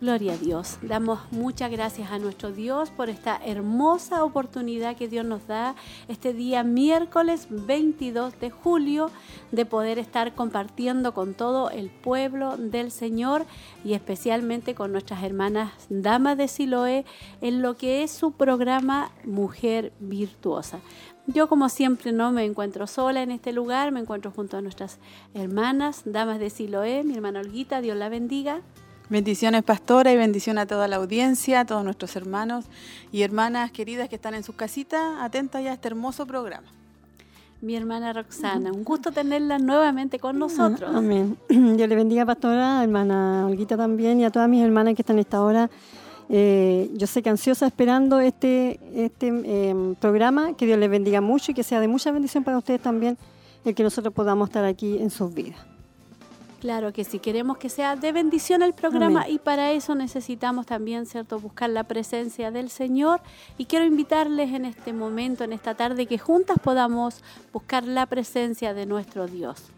Gloria a Dios. Damos muchas gracias a nuestro Dios por esta hermosa oportunidad que Dios nos da este día miércoles 22 de julio de poder estar compartiendo con todo el pueblo del Señor y especialmente con nuestras hermanas damas de Siloé en lo que es su programa Mujer Virtuosa. Yo como siempre no me encuentro sola en este lugar, me encuentro junto a nuestras hermanas, damas de Siloé, mi hermana Olguita, Dios la bendiga. Bendiciones, pastora, y bendición a toda la audiencia, a todos nuestros hermanos y hermanas queridas que están en sus casitas, atentas ya a este hermoso programa. Mi hermana Roxana, un gusto tenerla nuevamente con nosotros. Amén. Dios le bendiga, pastora, hermana Olguita también, y a todas mis hermanas que están en esta hora. Eh, yo sé que ansiosa esperando este, este em, programa, que Dios les bendiga mucho y que sea de mucha bendición para ustedes también el que nosotros podamos estar aquí en sus vidas. Claro que sí, queremos que sea de bendición el programa y para eso necesitamos también, ¿cierto?, buscar la presencia del Señor. Y quiero invitarles en este momento, en esta tarde, que juntas podamos buscar la presencia de nuestro Dios.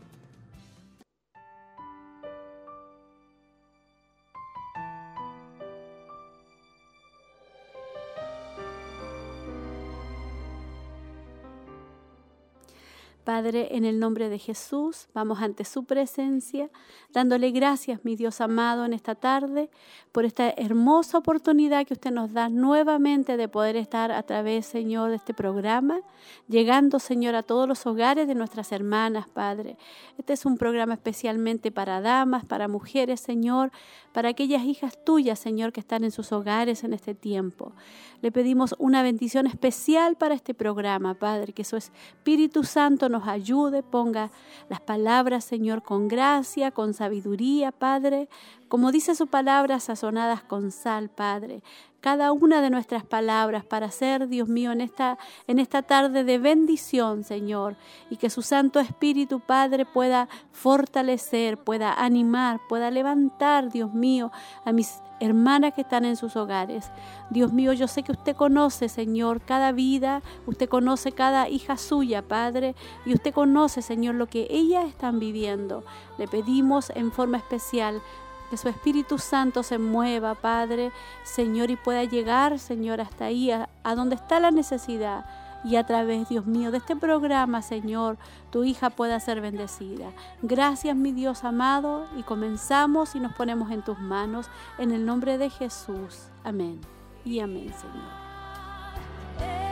Padre, en el nombre de Jesús, vamos ante su presencia, dándole gracias, mi Dios amado, en esta tarde, por esta hermosa oportunidad que usted nos da nuevamente de poder estar a través, Señor, de este programa, llegando, Señor, a todos los hogares de nuestras hermanas, Padre. Este es un programa especialmente para damas, para mujeres, Señor, para aquellas hijas tuyas, Señor, que están en sus hogares en este tiempo. Le pedimos una bendición especial para este programa, Padre, que su Espíritu Santo nos ayude, ponga las palabras, Señor, con gracia, con sabiduría, Padre, como dice su palabra, sazonadas con sal, Padre. Cada una de nuestras palabras para ser, Dios mío, en esta, en esta tarde de bendición, Señor, y que su Santo Espíritu, Padre, pueda fortalecer, pueda animar, pueda levantar, Dios mío, a mis hermanas que están en sus hogares. Dios mío, yo sé que usted conoce, Señor, cada vida, usted conoce cada hija suya, Padre, y usted conoce, Señor, lo que ellas están viviendo. Le pedimos en forma especial que su Espíritu Santo se mueva, Padre, Señor, y pueda llegar, Señor, hasta ahí, a, a donde está la necesidad y a través, Dios mío, de este programa, Señor, tu hija pueda ser bendecida. Gracias, mi Dios amado, y comenzamos y nos ponemos en tus manos, en el nombre de Jesús. Amén. Y amén, Señor.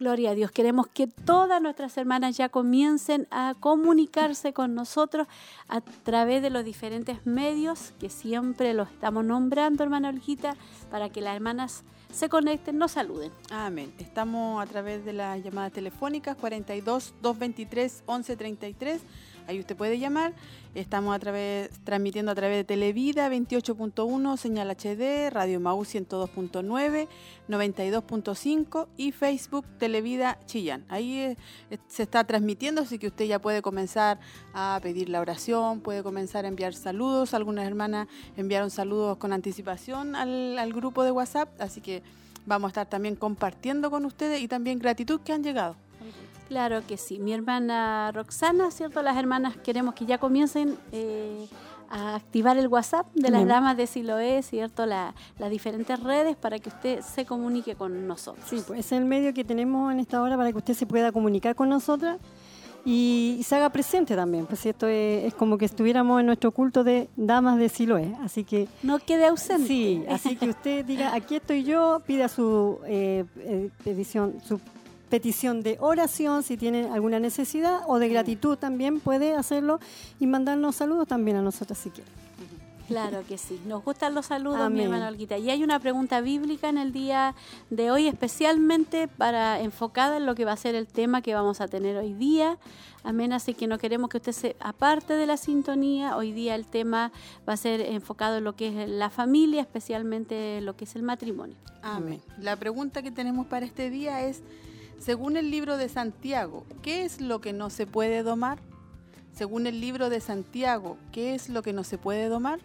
Gloria a Dios. Queremos que todas nuestras hermanas ya comiencen a comunicarse con nosotros a través de los diferentes medios que siempre los estamos nombrando, hermana Olguita, para que las hermanas se conecten, nos saluden. Amén. Estamos a través de las llamadas telefónicas 42 223 1133 Ahí usted puede llamar. Estamos a través, transmitiendo a través de Televida 28.1, Señal HD, Radio Mau 102.9, 92.5 y Facebook Televida Chillán. Ahí eh, se está transmitiendo, así que usted ya puede comenzar a pedir la oración, puede comenzar a enviar saludos. Algunas hermanas enviaron saludos con anticipación al, al grupo de WhatsApp, así que vamos a estar también compartiendo con ustedes y también gratitud que han llegado. Claro que sí. Mi hermana Roxana, ¿cierto? Las hermanas queremos que ya comiencen eh, a activar el WhatsApp de las damas de Siloé, ¿cierto? las diferentes redes para que usted se comunique con nosotros. Sí, pues es el medio que tenemos en esta hora para que usted se pueda comunicar con nosotras y, se haga presente también. Pues esto es, como que estuviéramos en nuestro culto de damas de Siloé. Así que. No quede ausente. Sí, así que usted diga, aquí estoy yo, pida su eh, eh su petición de oración, si tiene alguna necesidad, o de gratitud también puede hacerlo y mandarnos saludos también a nosotros si quiere. Claro que sí. Nos gustan los saludos, mi hermana Olguita. Y hay una pregunta bíblica en el día de hoy, especialmente para enfocada en lo que va a ser el tema que vamos a tener hoy día. Amén. Así que no queremos que usted se aparte de la sintonía. Hoy día el tema va a ser enfocado en lo que es la familia, especialmente lo que es el matrimonio. Amén. La pregunta que tenemos para este día es según el libro de Santiago, ¿qué es lo que no se puede domar? según el libro de Santiago, ¿qué es lo que no se puede domar?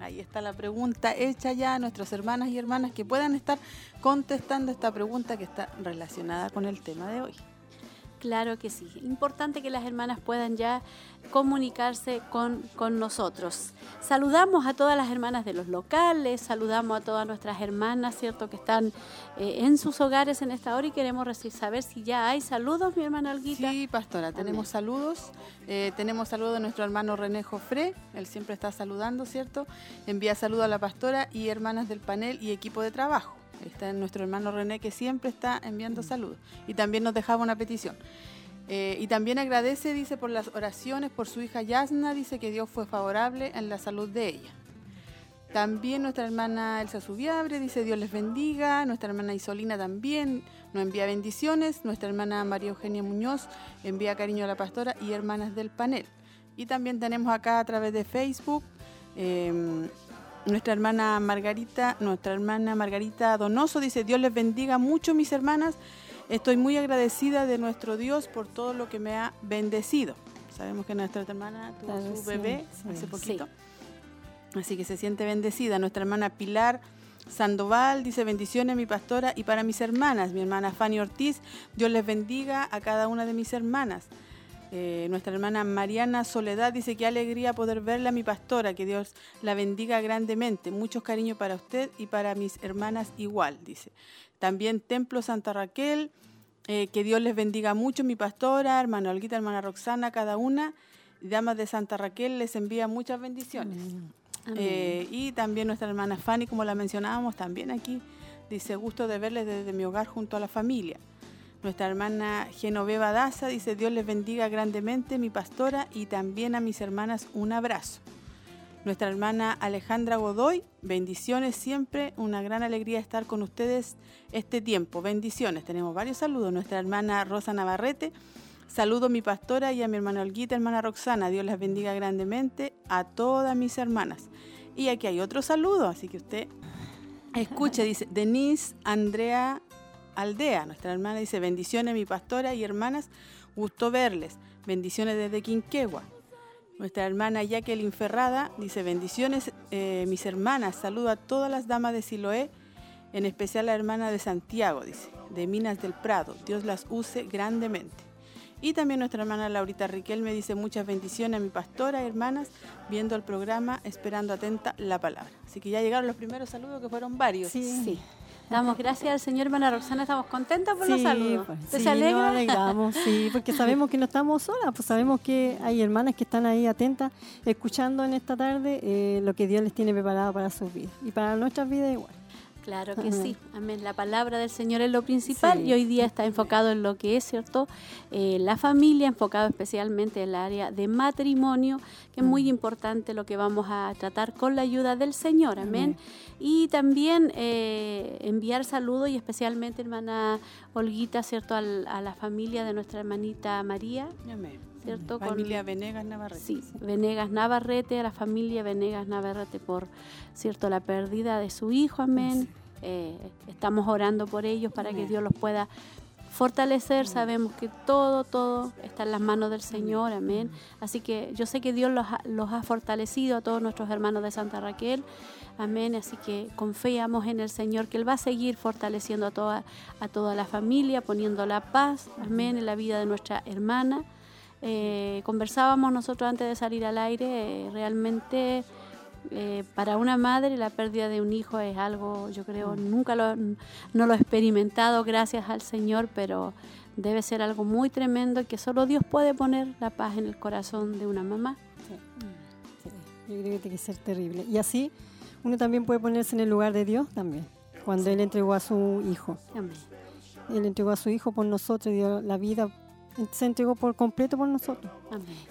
Ahí está la pregunta hecha ya a nuestras hermanas y hermanas que puedan estar contestando esta pregunta que está relacionada con el tema de hoy. Claro que sí. Importante que las hermanas puedan ya comunicarse con, con, nosotros. Saludamos a todas las hermanas de los locales, saludamos a todas nuestras hermanas, ¿cierto?, que están eh, en sus hogares en esta hora y queremos saber si ya hay saludos, mi hermana Olguita. Sí, pastora, tenemos saludos. Eh, tenemos saludos de nuestro hermano René Jofré, él siempre está saludando, ¿cierto? Envía saludos a la pastora y hermanas del panel y equipo de trabajo. Está nuestro hermano René que siempre está enviando saludos. Y también nos dejaba una petición. Eh, y también agradece, dice, por las oraciones por su hija Yasna, dice que Dios fue favorable en la salud de ella. También nuestra hermana Elsa Subiabre dice Dios les bendiga. Nuestra hermana Isolina también nos envía bendiciones. Nuestra hermana María Eugenia Muñoz envía cariño a la pastora y hermanas del panel. Y también tenemos acá a través de Facebook em, nuestra hermana Margarita, nuestra hermana Margarita Donoso dice Dios les bendiga mucho mis hermanas. Estoy muy agradecida de nuestro Dios por todo lo que me ha bendecido. Sabemos que nuestra hermana tuvo su bebé hace poquito. Así que se siente bendecida. Nuestra hermana Pilar Sandoval dice bendiciones mi pastora y para mis hermanas. Mi hermana Fanny Ortiz, Dios les bendiga a cada una de mis hermanas. Eh, nuestra hermana Mariana Soledad dice que alegría poder verla, mi pastora, que Dios la bendiga grandemente. Muchos cariños para usted y para mis hermanas igual, dice. También Templo Santa Raquel, eh, que Dios les bendiga mucho, mi pastora, hermana Olguita, hermana Roxana, cada una. Damas de Santa Raquel les envía muchas bendiciones. Eh, y también nuestra hermana Fanny, como la mencionábamos, también aquí dice, gusto de verles desde mi hogar junto a la familia. Nuestra hermana Genoveva Daza dice, Dios les bendiga grandemente, mi pastora, y también a mis hermanas un abrazo. Nuestra hermana Alejandra Godoy, bendiciones siempre, una gran alegría estar con ustedes este tiempo. Bendiciones, tenemos varios saludos. Nuestra hermana Rosa Navarrete, saludo a mi pastora y a mi hermana Olguita, hermana Roxana. Dios les bendiga grandemente a todas mis hermanas. Y aquí hay otro saludo, así que usted escuche, dice Denise Andrea Aldea. Nuestra hermana dice, bendiciones mi pastora y hermanas, gusto verles. Bendiciones desde Quinquegua. Nuestra hermana Jacqueline Ferrada dice, bendiciones eh, mis hermanas, saludo a todas las damas de Siloé, en especial a la hermana de Santiago, dice, de Minas del Prado. Dios las use grandemente. Y también nuestra hermana Laurita Riquel me dice muchas bendiciones a mi pastora, hermanas, viendo el programa, esperando atenta la palabra. Así que ya llegaron los primeros saludos que fueron varios. Sí. sí. Damos gracias al Señor, hermana Roxana, estamos contentas por los saludos. Pues, sí, se alegra? Nos alegramos, sí, porque sabemos que no estamos solas, pues sabemos que hay hermanas que están ahí atentas, escuchando en esta tarde eh, lo que Dios les tiene preparado para sus vidas y para nuestras vidas igual. Claro que sí, amén. La palabra del Señor es lo principal y hoy día está enfocado en lo que es, ¿cierto? Eh, la familia, enfocado especialmente en el área de matrimonio, que es muy mm. importante lo que vamos a tratar con la ayuda del Señor, amén. Y también eh, enviar saludos y especialmente, hermana Olguita, ¿cierto? a la familia de nuestra hermanita María. Amén. ¿Cierto? Familia Venegas Navarrete. Sí, Venegas Navarrete, a la familia Venegas Navarrete por, ¿cierto? La pérdida de su hijo, amén. Eh, estamos orando por ellos para que Dios los pueda fortalecer. Sabemos que todo, todo está en las manos del Señor, amén. Así que yo sé que Dios los ha, los ha fortalecido a todos nuestros hermanos de Santa Raquel. Amén. Así que confiamos en el Señor que Él va a seguir fortaleciendo a toda, a toda la familia, poniendo la paz, amén, en la vida de nuestra hermana. Eh, conversábamos nosotros antes de salir al aire, eh, realmente eh, para una madre la pérdida de un hijo es algo, yo creo, mm. nunca lo, no lo he experimentado gracias al Señor, pero debe ser algo muy tremendo que solo Dios puede poner la paz en el corazón de una mamá. Sí, yo creo que tiene que ser terrible. Y así uno también puede ponerse en el lugar de Dios también, cuando Él entregó a su hijo. Amén. Él entregó a su hijo por nosotros, dio la vida se entregó por completo por nosotros.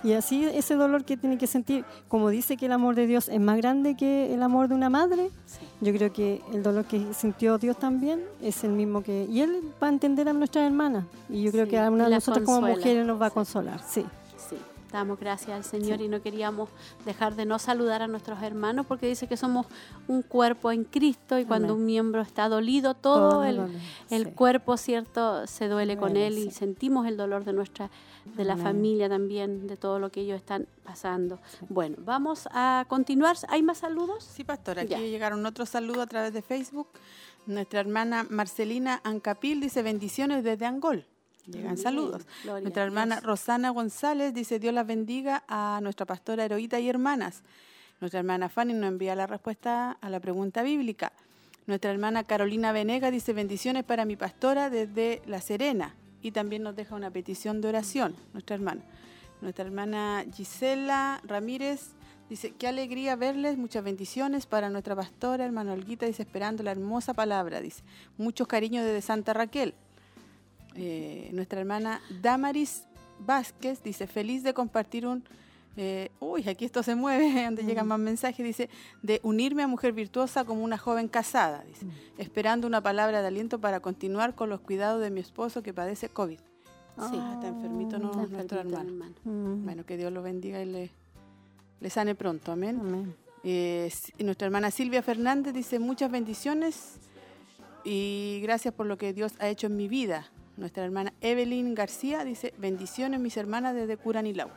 Y así ese dolor que tiene que sentir, como dice que el amor de Dios es más grande que el amor de una madre, yo creo que el dolor que sintió Dios también es el mismo que... Y Él va a entender a nuestras hermanas. Y yo creo que a una de nosotras como mujeres nos va a consolar. Sí. Damos gracias al Señor y no queríamos dejar de no saludar a nuestros hermanos porque dice que somos un cuerpo en Cristo y cuando un miembro está dolido, todo, el, cuerpo, ¿cierto?, se duele con él y sentimos el dolor de nuestra, de la familia también, de todo lo que ellos están pasando. Bueno, vamos a continuar. ¿Hay más saludos? Sí, pastora, aquí llegaron otros saludos a través de Facebook. Nuestra hermana Marcelina Ancapil dice bendiciones desde Angol. Llegan saludos. nuestra hermana Rosana González dice Dios las bendiga a nuestra pastora Heroíta y hermanas. Nuestra hermana Fanny nos envía la respuesta a la pregunta bíblica. Nuestra hermana Carolina Venega dice bendiciones para mi pastora desde La Serena y también nos deja una petición de oración, nuestra hermana. Nuestra hermana Gisela Ramírez Dice, qué alegría verles, muchas bendiciones para nuestra pastora, hermano Olguita, dice, esperando la hermosa palabra, dice, muchos cariños desde Santa Raquel. Eh, nuestra hermana Damaris Vázquez dice, feliz de compartir un, eh, uy, aquí esto se mueve, donde llegan más mensajes, dice, de unirme a mujer virtuosa como una joven casada, dice, esperando una palabra de aliento para continuar con los cuidados de mi esposo que padece COVID. sí, está enfermito, no, nuestro hermano. Bueno, que Dios lo bendiga y le le sane pronto, amén. Eh, nuestra hermana Silvia Fernández dice muchas bendiciones y gracias por lo que Dios ha hecho en mi vida. Nuestra hermana Evelyn García dice bendiciones mis hermanas desde Curanilau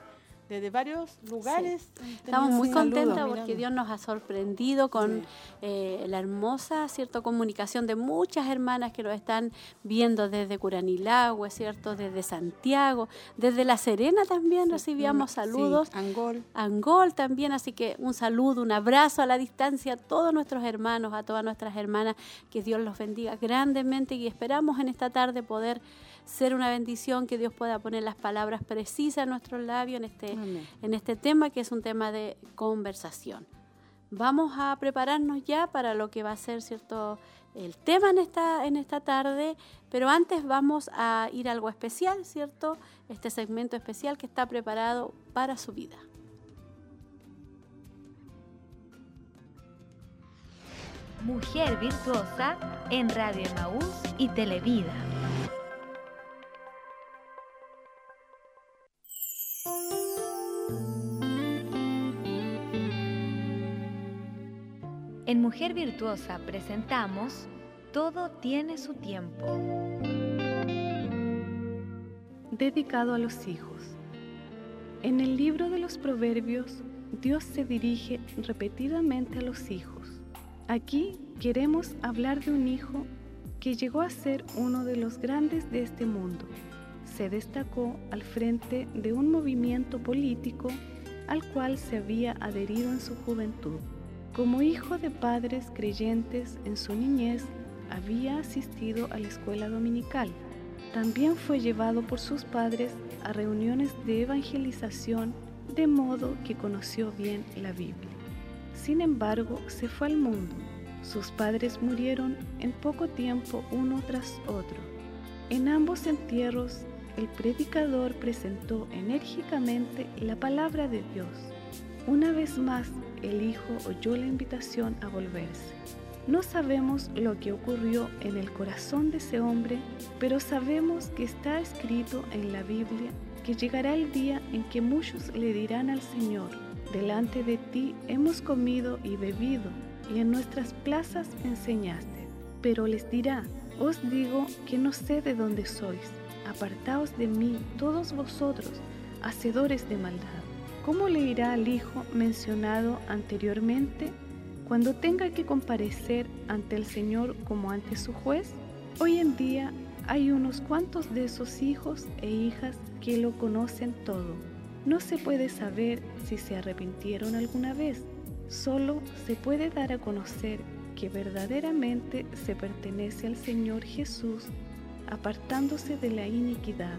desde varios lugares. Estamos muy contentos porque Dios nos ha sorprendido con eh, la hermosa cierto comunicación de muchas hermanas que nos están viendo desde Curanilagüe, cierto, desde Santiago, desde La Serena también recibíamos saludos. Angol. Angol también, así que un saludo, un abrazo a la distancia a todos nuestros hermanos, a todas nuestras hermanas, que Dios los bendiga grandemente y esperamos en esta tarde poder ser una bendición, que Dios pueda poner las palabras precisas en nuestros labios en este, en este tema que es un tema de conversación. Vamos a prepararnos ya para lo que va a ser cierto el tema en esta, en esta tarde, pero antes vamos a ir a algo especial, ¿cierto? Este segmento especial que está preparado para su vida. Mujer Virtuosa en Radio Maús y Televida. En Mujer Virtuosa presentamos Todo tiene su tiempo. Dedicado a los hijos. En el libro de los Proverbios, Dios se dirige repetidamente a los hijos. Aquí queremos hablar de un hijo que llegó a ser uno de los grandes de este mundo. Se destacó al frente de un movimiento político al cual se había adherido en su juventud. Como hijo de padres creyentes en su niñez, había asistido a la escuela dominical. También fue llevado por sus padres a reuniones de evangelización, de modo que conoció bien la Biblia. Sin embargo, se fue al mundo. Sus padres murieron en poco tiempo uno tras otro. En ambos entierros, el predicador presentó enérgicamente la palabra de Dios. Una vez más, el hijo oyó la invitación a volverse. No sabemos lo que ocurrió en el corazón de ese hombre, pero sabemos que está escrito en la Biblia que llegará el día en que muchos le dirán al Señor, delante de ti hemos comido y bebido, y en nuestras plazas enseñaste. Pero les dirá, os digo que no sé de dónde sois, apartaos de mí todos vosotros, hacedores de maldad. ¿Cómo le irá al hijo mencionado anteriormente cuando tenga que comparecer ante el Señor como ante su juez? Hoy en día hay unos cuantos de esos hijos e hijas que lo conocen todo. No se puede saber si se arrepintieron alguna vez, solo se puede dar a conocer que verdaderamente se pertenece al Señor Jesús, apartándose de la iniquidad,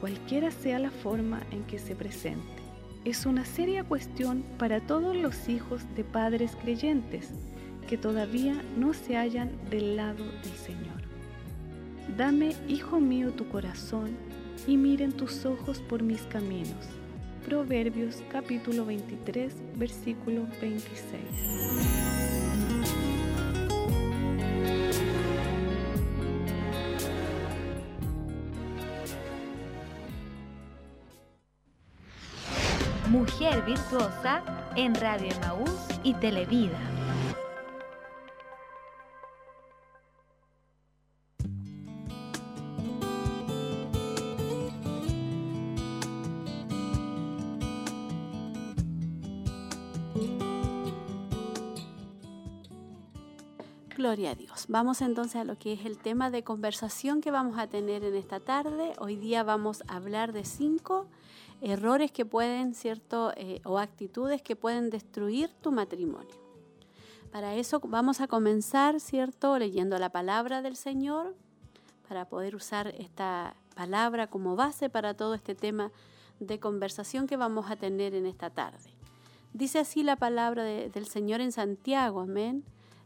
cualquiera sea la forma en que se presente es una seria cuestión para todos los hijos de padres creyentes que todavía no se hallan del lado del Señor. Dame, hijo mío, tu corazón y miren tus ojos por mis caminos. Proverbios capítulo 23, versículo 26. Virtuosa en Radio Emaús y Televida. Gloria a Dios. Vamos entonces a lo que es el tema de conversación que vamos a tener en esta tarde. Hoy día vamos a hablar de cinco errores que pueden, ¿cierto? Eh, o actitudes que pueden destruir tu matrimonio. Para eso vamos a comenzar, ¿cierto? Leyendo la palabra del Señor, para poder usar esta palabra como base para todo este tema de conversación que vamos a tener en esta tarde. Dice así la palabra del Señor en Santiago, amén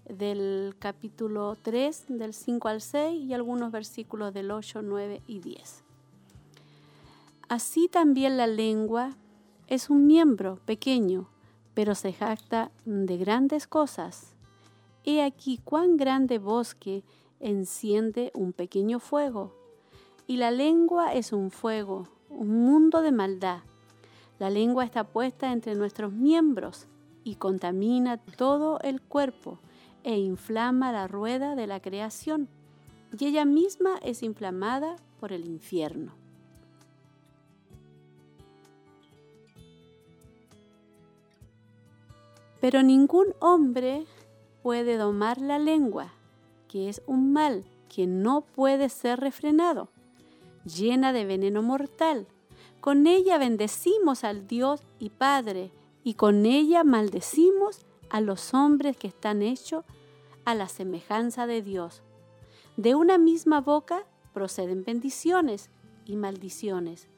del capítulo 3, del 5 al 6 y algunos versículos del 8, 9 y 10. Así también la lengua es un miembro pequeño, pero se jacta de grandes cosas. He aquí cuán grande bosque enciende un pequeño fuego. Y la lengua es un fuego, un mundo de maldad. La lengua está puesta entre nuestros miembros y contamina todo el cuerpo e inflama la rueda de la creación, y ella misma es inflamada por el infierno. Pero ningún hombre puede domar la lengua, que es un mal que no puede ser refrenado, llena de veneno mortal. Con ella bendecimos al Dios y Padre, y con ella maldecimos a los hombres que están hechos a la semejanza de Dios. De una misma boca proceden bendiciones y maldiciones.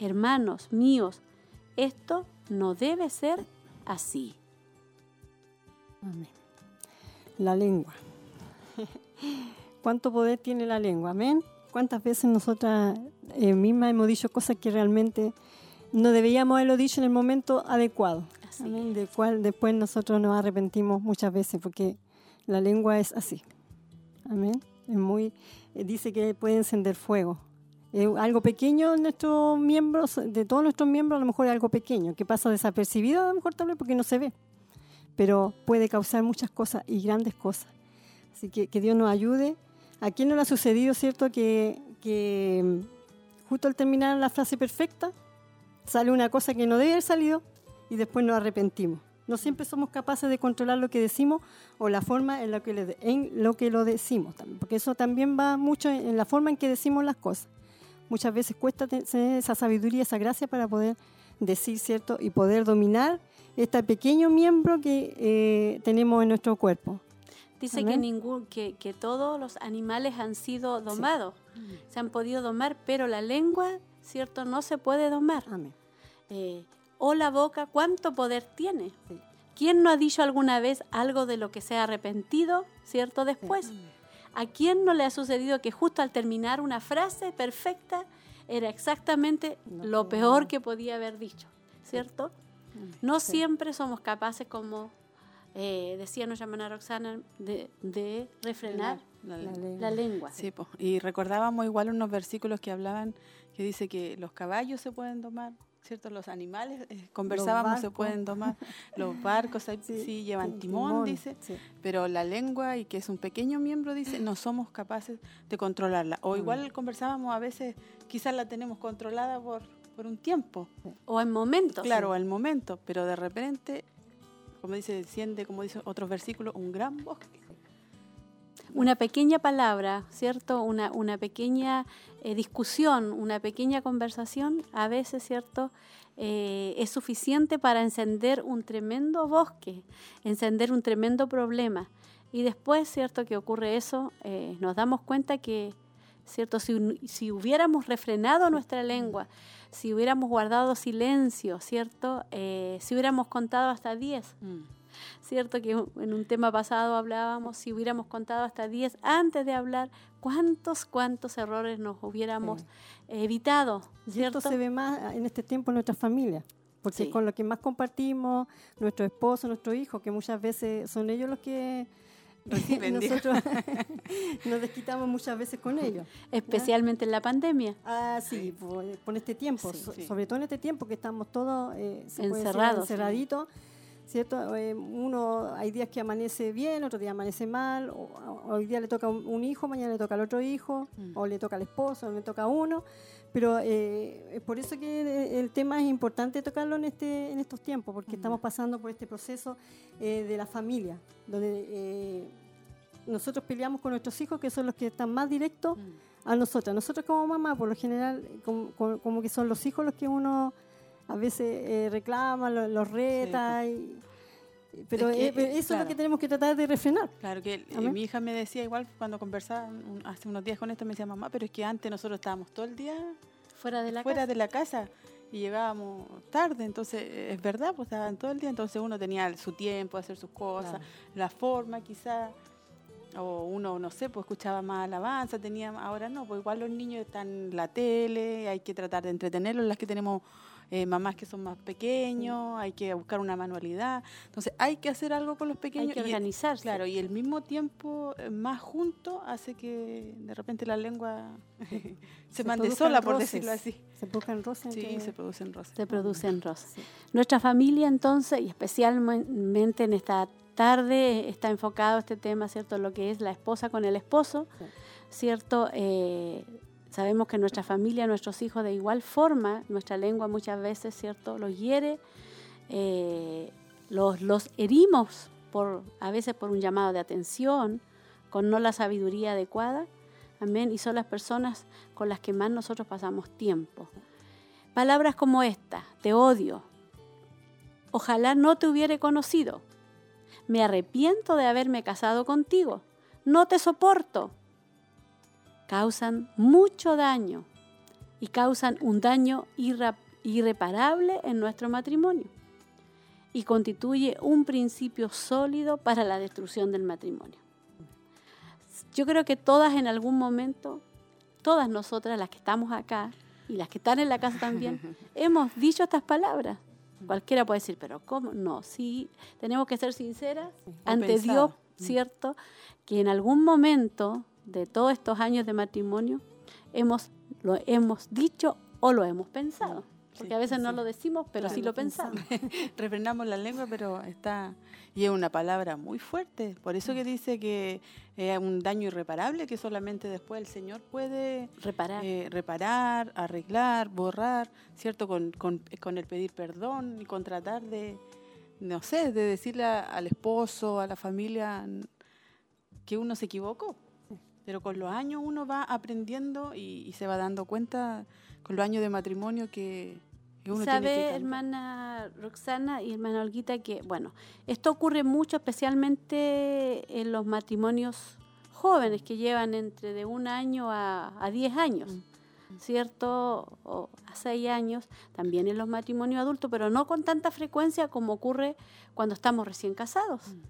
Hermanos míos, esto no debe ser así. Amén. La lengua. ¿Cuánto poder tiene la lengua? Amén. ¿Cuántas veces nosotras eh, mismas hemos dicho cosas que realmente no deberíamos haberlo dicho en el momento adecuado? De cual después nosotros nos arrepentimos muchas veces porque la lengua es así. Amén. Es muy, eh, dice que puede encender fuego. Es algo pequeño en nuestros miembros, de todos nuestros miembros, a lo mejor es algo pequeño, que pasa desapercibido, a lo mejor tal vez porque no se ve. Pero puede causar muchas cosas y grandes cosas. Así que que Dios nos ayude. ¿A quién no le ha sucedido, cierto, que, que mm, justo al terminar la frase perfecta, sale una cosa que no debe haber salido y después nos arrepentimos. No siempre somos capaces de controlar lo que decimos o la forma en, la que, lo que lo decimos, porque eso también va mucho en, la forma en que decimos las cosas. Muchas veces cuesta tener esa sabiduría, esa gracia para poder decir, ¿cierto? Y poder dominar este pequeño miembro que eh, tenemos en nuestro cuerpo. Dice que, ningún, que, que, todos los animales han sido domados, se han podido domar, pero la lengua, ¿cierto? No se puede domar. Amén. Eh, o la boca, ¿cuánto poder tiene? ¿Quién no ha dicho alguna vez algo de lo que se ha arrepentido, cierto, después? ¿A quién no le ha sucedido que justo al terminar una frase perfecta era exactamente lo peor que podía haber dicho, cierto? No siempre somos capaces, como eh, decía nuestra hermana Roxana, de, refrenar la, lengua. Sí, y recordábamos igual unos versículos que hablaban, que dice que los caballos se pueden tomar, ¿cierto? Los animales, eh, conversábamos, se pueden tomar, los barcos sí, llevan timón, dice, pero la lengua, y que es un pequeño miembro, dice, no somos capaces de controlarla. O igual conversábamos, a veces quizás la tenemos controlada por, por un tiempo. O en momentos. Claro, al momento, pero de repente, como dice, desciende, como dice otros versículos, un gran bosque una pequeña palabra, ¿cierto? Una, una pequeña eh, discusión, una pequeña conversación, a veces, ¿cierto? Eh, es suficiente para encender un tremendo bosque, encender un tremendo problema. Y después, ¿cierto? Que ocurre eso, eh, nos damos cuenta que, ¿cierto? Si, si, hubiéramos refrenado nuestra lengua, si hubiéramos guardado silencio, ¿cierto? si hubiéramos contado hasta 10, ¿cierto? Que en un tema pasado hablábamos, si hubiéramos contado hasta 10 antes de hablar, cuántos, cuántos errores nos hubiéramos evitado, ¿cierto? Esto se ve más en este tiempo en nuestra familia, porque con lo que más compartimos, nuestro esposo, nuestro hijo, que muchas veces son ellos los que reciben. nosotros nos desquitamos muchas veces con ellos. Especialmente en la pandemia. Ah, sí, por, por este tiempo, Sí, so- sí. sobre todo en este tiempo que estamos todos eh, Encerrados. encerraditos, ¿cierto? Eh, uno, hay días que amanece bien, otro día amanece mal, o- hoy día le toca un, un hijo, mañana le toca al otro hijo, Mm. o le toca al esposo, o le toca a uno, pero eh, es por eso que el tema es importante tocarlo en, este, en estos tiempos, porque estamos pasando por este proceso eh, de la familia, donde eh, nosotros peleamos con nuestros hijos, que son los que están más directos a nosotras. Nosotros como mamá, por lo general, como, como- como que son los hijos los que uno a veces eh, reclama, lo- los reta, y- pero Es que, eh, eso es lo que tenemos que tratar de refrenar. Claro que eh, mi hija me decía igual cuando conversaba un- hace unos días con esto, me decía, mamá, pero es que antes nosotros estábamos todo el día Fuera de la fuera casa. de la casa y llegábamos tarde, entonces eh, es verdad, pues estaban todo el día, entonces uno tenía su tiempo, hacer sus cosas, Claro. la forma quizás, o uno, no sé, pues escuchaba más alabanza, tenía, ahora no, pues igual los niños están en la tele, hay que tratar de entretenerlos, las que tenemos eh, mamás que son más pequeños, hay que buscar una manualidad, entonces hay que hacer algo con los pequeños. Hay que y- organizarse. Claro, y el mismo tiempo eh, más junto hace que de repente la lengua se, mande sola, por roces, decirlo así. Se buscan roces. Sí, se producen rosas. se producen rosas. Sí. Nuestra familia entonces, y especialmente en esta tarde, está enfocado este tema, ¿cierto? Lo que es la esposa con el esposo, Sí. ¿cierto? Eh, sabemos que nuestra familia, nuestros hijos de igual forma, nuestra lengua muchas veces, ¿cierto? Los hiere, eh, los, herimos a veces por un llamado de atención, con no la sabiduría adecuada, amén, y son las personas con las que más nosotros pasamos tiempo. Palabras como esta, te odio, ojalá no te hubiera conocido, me arrepiento de haberme casado contigo, no te soporto, causan mucho daño y causan un daño irra- irreparable en nuestro matrimonio y constituye un principio sólido para la destrucción del matrimonio. Yo creo que todas en algún momento, todas nosotras, las que estamos acá y las que están en la casa también, hemos dicho estas palabras. Cualquiera puede decir, pero ¿cómo? No, sí, tenemos que ser sinceras ante pensado. Dios, ¿cierto? Que en algún momento de todos estos años de matrimonio hemos, lo hemos dicho o lo hemos pensado. Porque Sí, a veces no lo decimos, pero Claro, sí lo lo pensamos. Refrenamos la lengua, pero está... Y es una palabra muy fuerte. Por eso que dice que es un daño irreparable que solamente después el Señor puede Reparar. eh, reparar, arreglar, borrar, ¿cierto? Con, con, con el pedir perdón y con tratar de, no sé, de decirle al esposo, a la familia que uno se equivocó. Pero con los años uno va aprendiendo y, y se va dando cuenta con los años de matrimonio que, ¿Sabe, hermana Roxana y hermana Olguita, que, bueno, esto ocurre mucho, especialmente en los matrimonios jóvenes que llevan entre de un año a, a diez años, Mm. ¿cierto? O a seis años, también en los matrimonios adultos, pero no con tanta frecuencia como ocurre cuando estamos recién casados. Mm.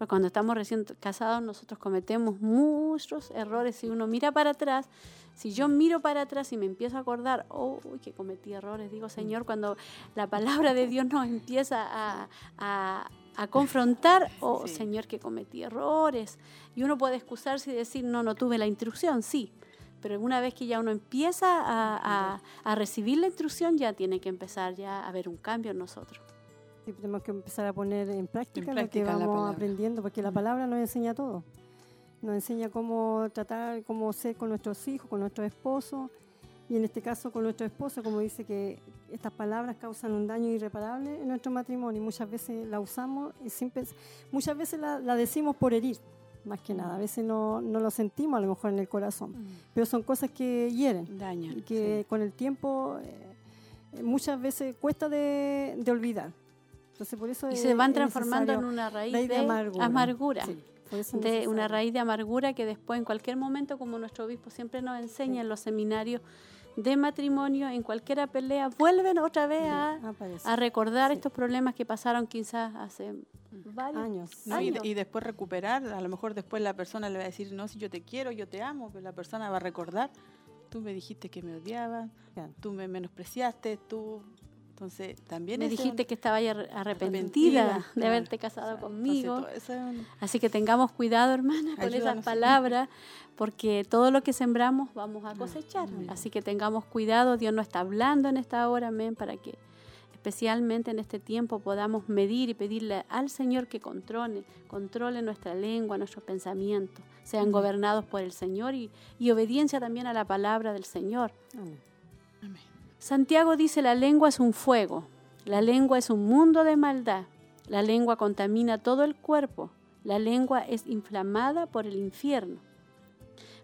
Porque cuando estamos recién casados nosotros cometemos muchos errores. Si uno mira para atrás, si yo miro para atrás y me empiezo a acordar, oh, uy, que cometí errores, digo, Señor, cuando la palabra de Dios nos empieza a, a- a confrontar, oh, Sí. Señor, que cometí errores. Y uno puede excusarse y decir, no, no tuve la instrucción, sí. Pero una vez que ya uno empieza a, a- a recibir la instrucción, ya tiene que empezar ya a haber un cambio en nosotros. Sí, tenemos que empezar a poner en práctica, práctica lo que vamos aprendiendo, porque la Mm. palabra nos enseña todo. Nos enseña cómo tratar, cómo ser con nuestros hijos, con nuestros esposos, y en este caso con nuestro esposo, como dice que estas palabras causan un daño irreparable en nuestro matrimonio, y muchas veces la usamos y siempre, muchas veces la, la decimos por herir, más que nada. A veces no, no lo sentimos a lo mejor en el corazón, pero son cosas que hieren Dañan. y que con el tiempo eh, muchas veces cuesta de, de olvidar. Entonces por eso Y es- se van transformando en una raíz, raíz de, amargura. Sí, de una raíz de amargura que después en cualquier momento, como nuestro obispo siempre nos enseña en los seminarios de matrimonio, en cualquier pelea, vuelven otra vez a, recordar Sí. estos problemas que pasaron quizás hace varios años. No, y, años. y después recuperar, a lo mejor después la persona le va a decir, no, si yo te quiero, yo te amo, pero la persona va a recordar, tú me dijiste que me odiabas, Claro. tú me menospreciaste, tú... Entonces, también Me dijiste un- que estaba ya arrepentida, arrepentida, de haberte casado o sea, conmigo. entonces, un- Así que tengamos cuidado, hermana, con esas palabras, porque todo lo que sembramos vamos a cosechar. amén. Así que tengamos cuidado, Dios nos está hablando en esta hora, amén, para que especialmente en este tiempo podamos medir y pedirle al Señor que controle, controle nuestra lengua, nuestros pensamientos, sean gobernados por el Señor y, y obediencia también a la palabra del Señor. Amén. Santiago dice, la lengua es un fuego, la lengua es un mundo de maldad, la lengua contamina todo el cuerpo, la lengua es inflamada por el infierno.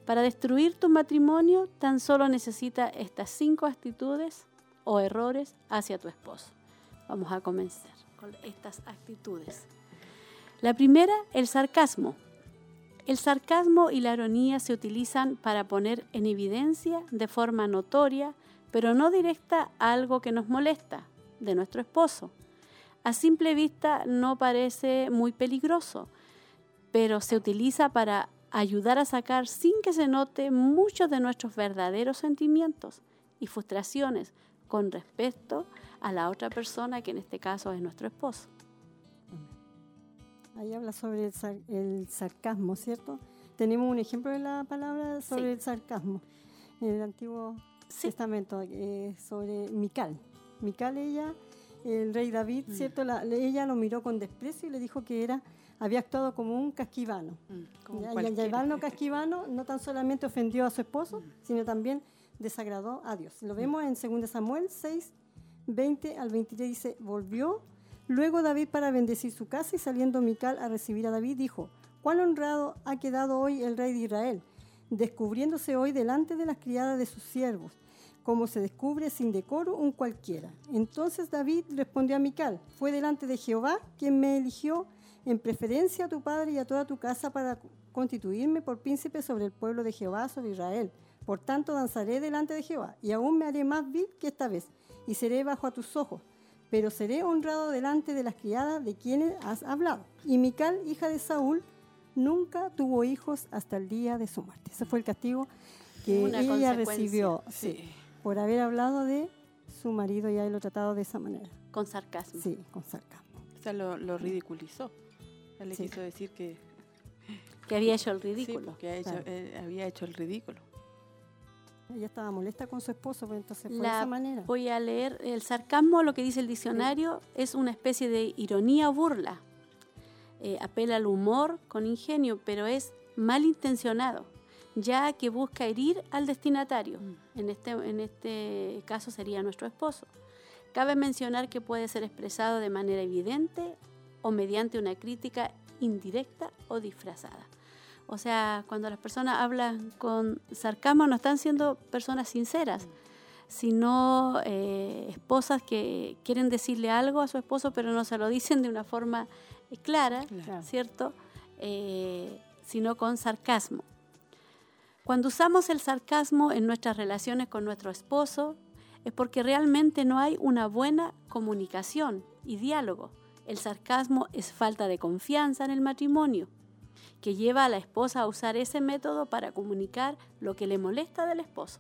Para destruir tu matrimonio tan solo necesita estas cinco actitudes o errores hacia tu esposo. Vamos a comenzar con estas actitudes. La primera, el sarcasmo. El sarcasmo y la ironía se utilizan para poner en evidencia de forma notoria, pero no directa, algo que nos molesta de nuestro esposo. A simple vista no parece muy peligroso, pero se utiliza para ayudar a sacar sin que se note muchos de nuestros verdaderos sentimientos y frustraciones con respecto a la otra persona, que en este caso es nuestro esposo. Ahí habla sobre el, sar- el sarcasmo, ¿cierto? Tenemos un ejemplo de la palabra sobre Sí. el sarcasmo en el Antiguo Sí. Testamento, eh, sobre Mical. Mical, ella, el rey David, Mm. ¿cierto? La- ella lo miró con desprecio y le dijo que era había actuado como un casquivano. Mm, como Y- al llamarlo casquivano, no tan solamente ofendió a su esposo, sino también desagradó a Dios. Lo vemos en 2 Samuel 6, 20 al 23, dice, volvió luego David para bendecir su casa y saliendo Mical a recibir a David, dijo, cuán honrado ha quedado hoy el rey de Israel, descubriéndose hoy delante de las criadas de sus siervos, como se descubre sin decoro un cualquiera. Entonces David respondió a Mical, fue delante de Jehová quien me eligió en preferencia a tu padre y a toda tu casa para constituirme por príncipe sobre el pueblo de Jehová, sobre Israel. Por tanto danzaré delante de Jehová, y aún me haré más vil que esta vez, y seré bajo a tus ojos, pero seré honrado delante de las criadas de quienes has hablado. Y Mical, hija de Saúl, nunca tuvo hijos hasta el día de su muerte. Ese fue el castigo que Una ella recibió Sí. sí, por haber hablado de su marido y haberlo tratado de esa manera. Con sarcasmo. Sí, con sarcasmo. O sea, lo, lo ridiculizó. Él le Sí. quiso decir que, Que había hecho el sí, ridículo. que ha hecho- Claro. eh, había hecho el ridículo. Ella estaba molesta con su esposo, pues entonces fue de esa manera. Voy a leer el sarcasmo, lo que dice el diccionario, es una especie de ironía o burla. Eh, apela al humor con ingenio, pero es malintencionado, ya que busca herir al destinatario. En este, en este caso sería nuestro esposo. Cabe mencionar que puede ser expresado de manera evidente o mediante una crítica indirecta o disfrazada. O sea, cuando las personas hablan con sarcasmo no están siendo personas sinceras, sino eh, esposas que quieren decirle algo a su esposo, pero no se lo dicen de una forma clara, Claro. ¿cierto? Eh, sino con sarcasmo. Cuando usamos el sarcasmo en nuestras relaciones con nuestro esposo, es porque realmente no hay una buena comunicación y diálogo. El sarcasmo es falta de confianza en el matrimonio, que lleva a la esposa a usar ese método para comunicar lo que le molesta del esposo.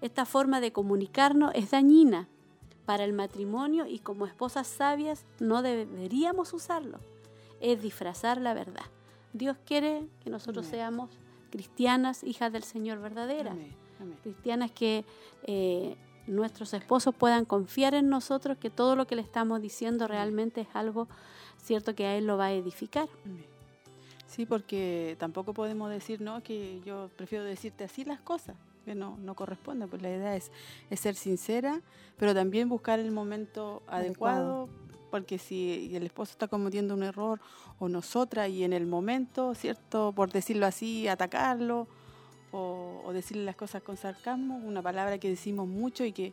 Esta forma de comunicarnos es dañina para el matrimonio y como esposas sabias no deberíamos usarlo. Es disfrazar la verdad. Dios quiere que nosotros Amén. seamos cristianas, hijas del Señor verdaderas cristianas que eh, nuestros esposos puedan confiar en nosotros, que todo lo que le estamos diciendo realmente es algo cierto que a él lo va a edificar. Sí, porque tampoco podemos decir, no, que yo prefiero decirte así las cosas, que no, no corresponde. Pues la idea es, es ser sincera, pero también buscar el momento adecuado, porque si el esposo está cometiendo un error o nosotras y en el momento, ¿cierto? Por decirlo así, atacarlo o, o decirle las cosas con sarcasmo, una palabra que decimos mucho y que,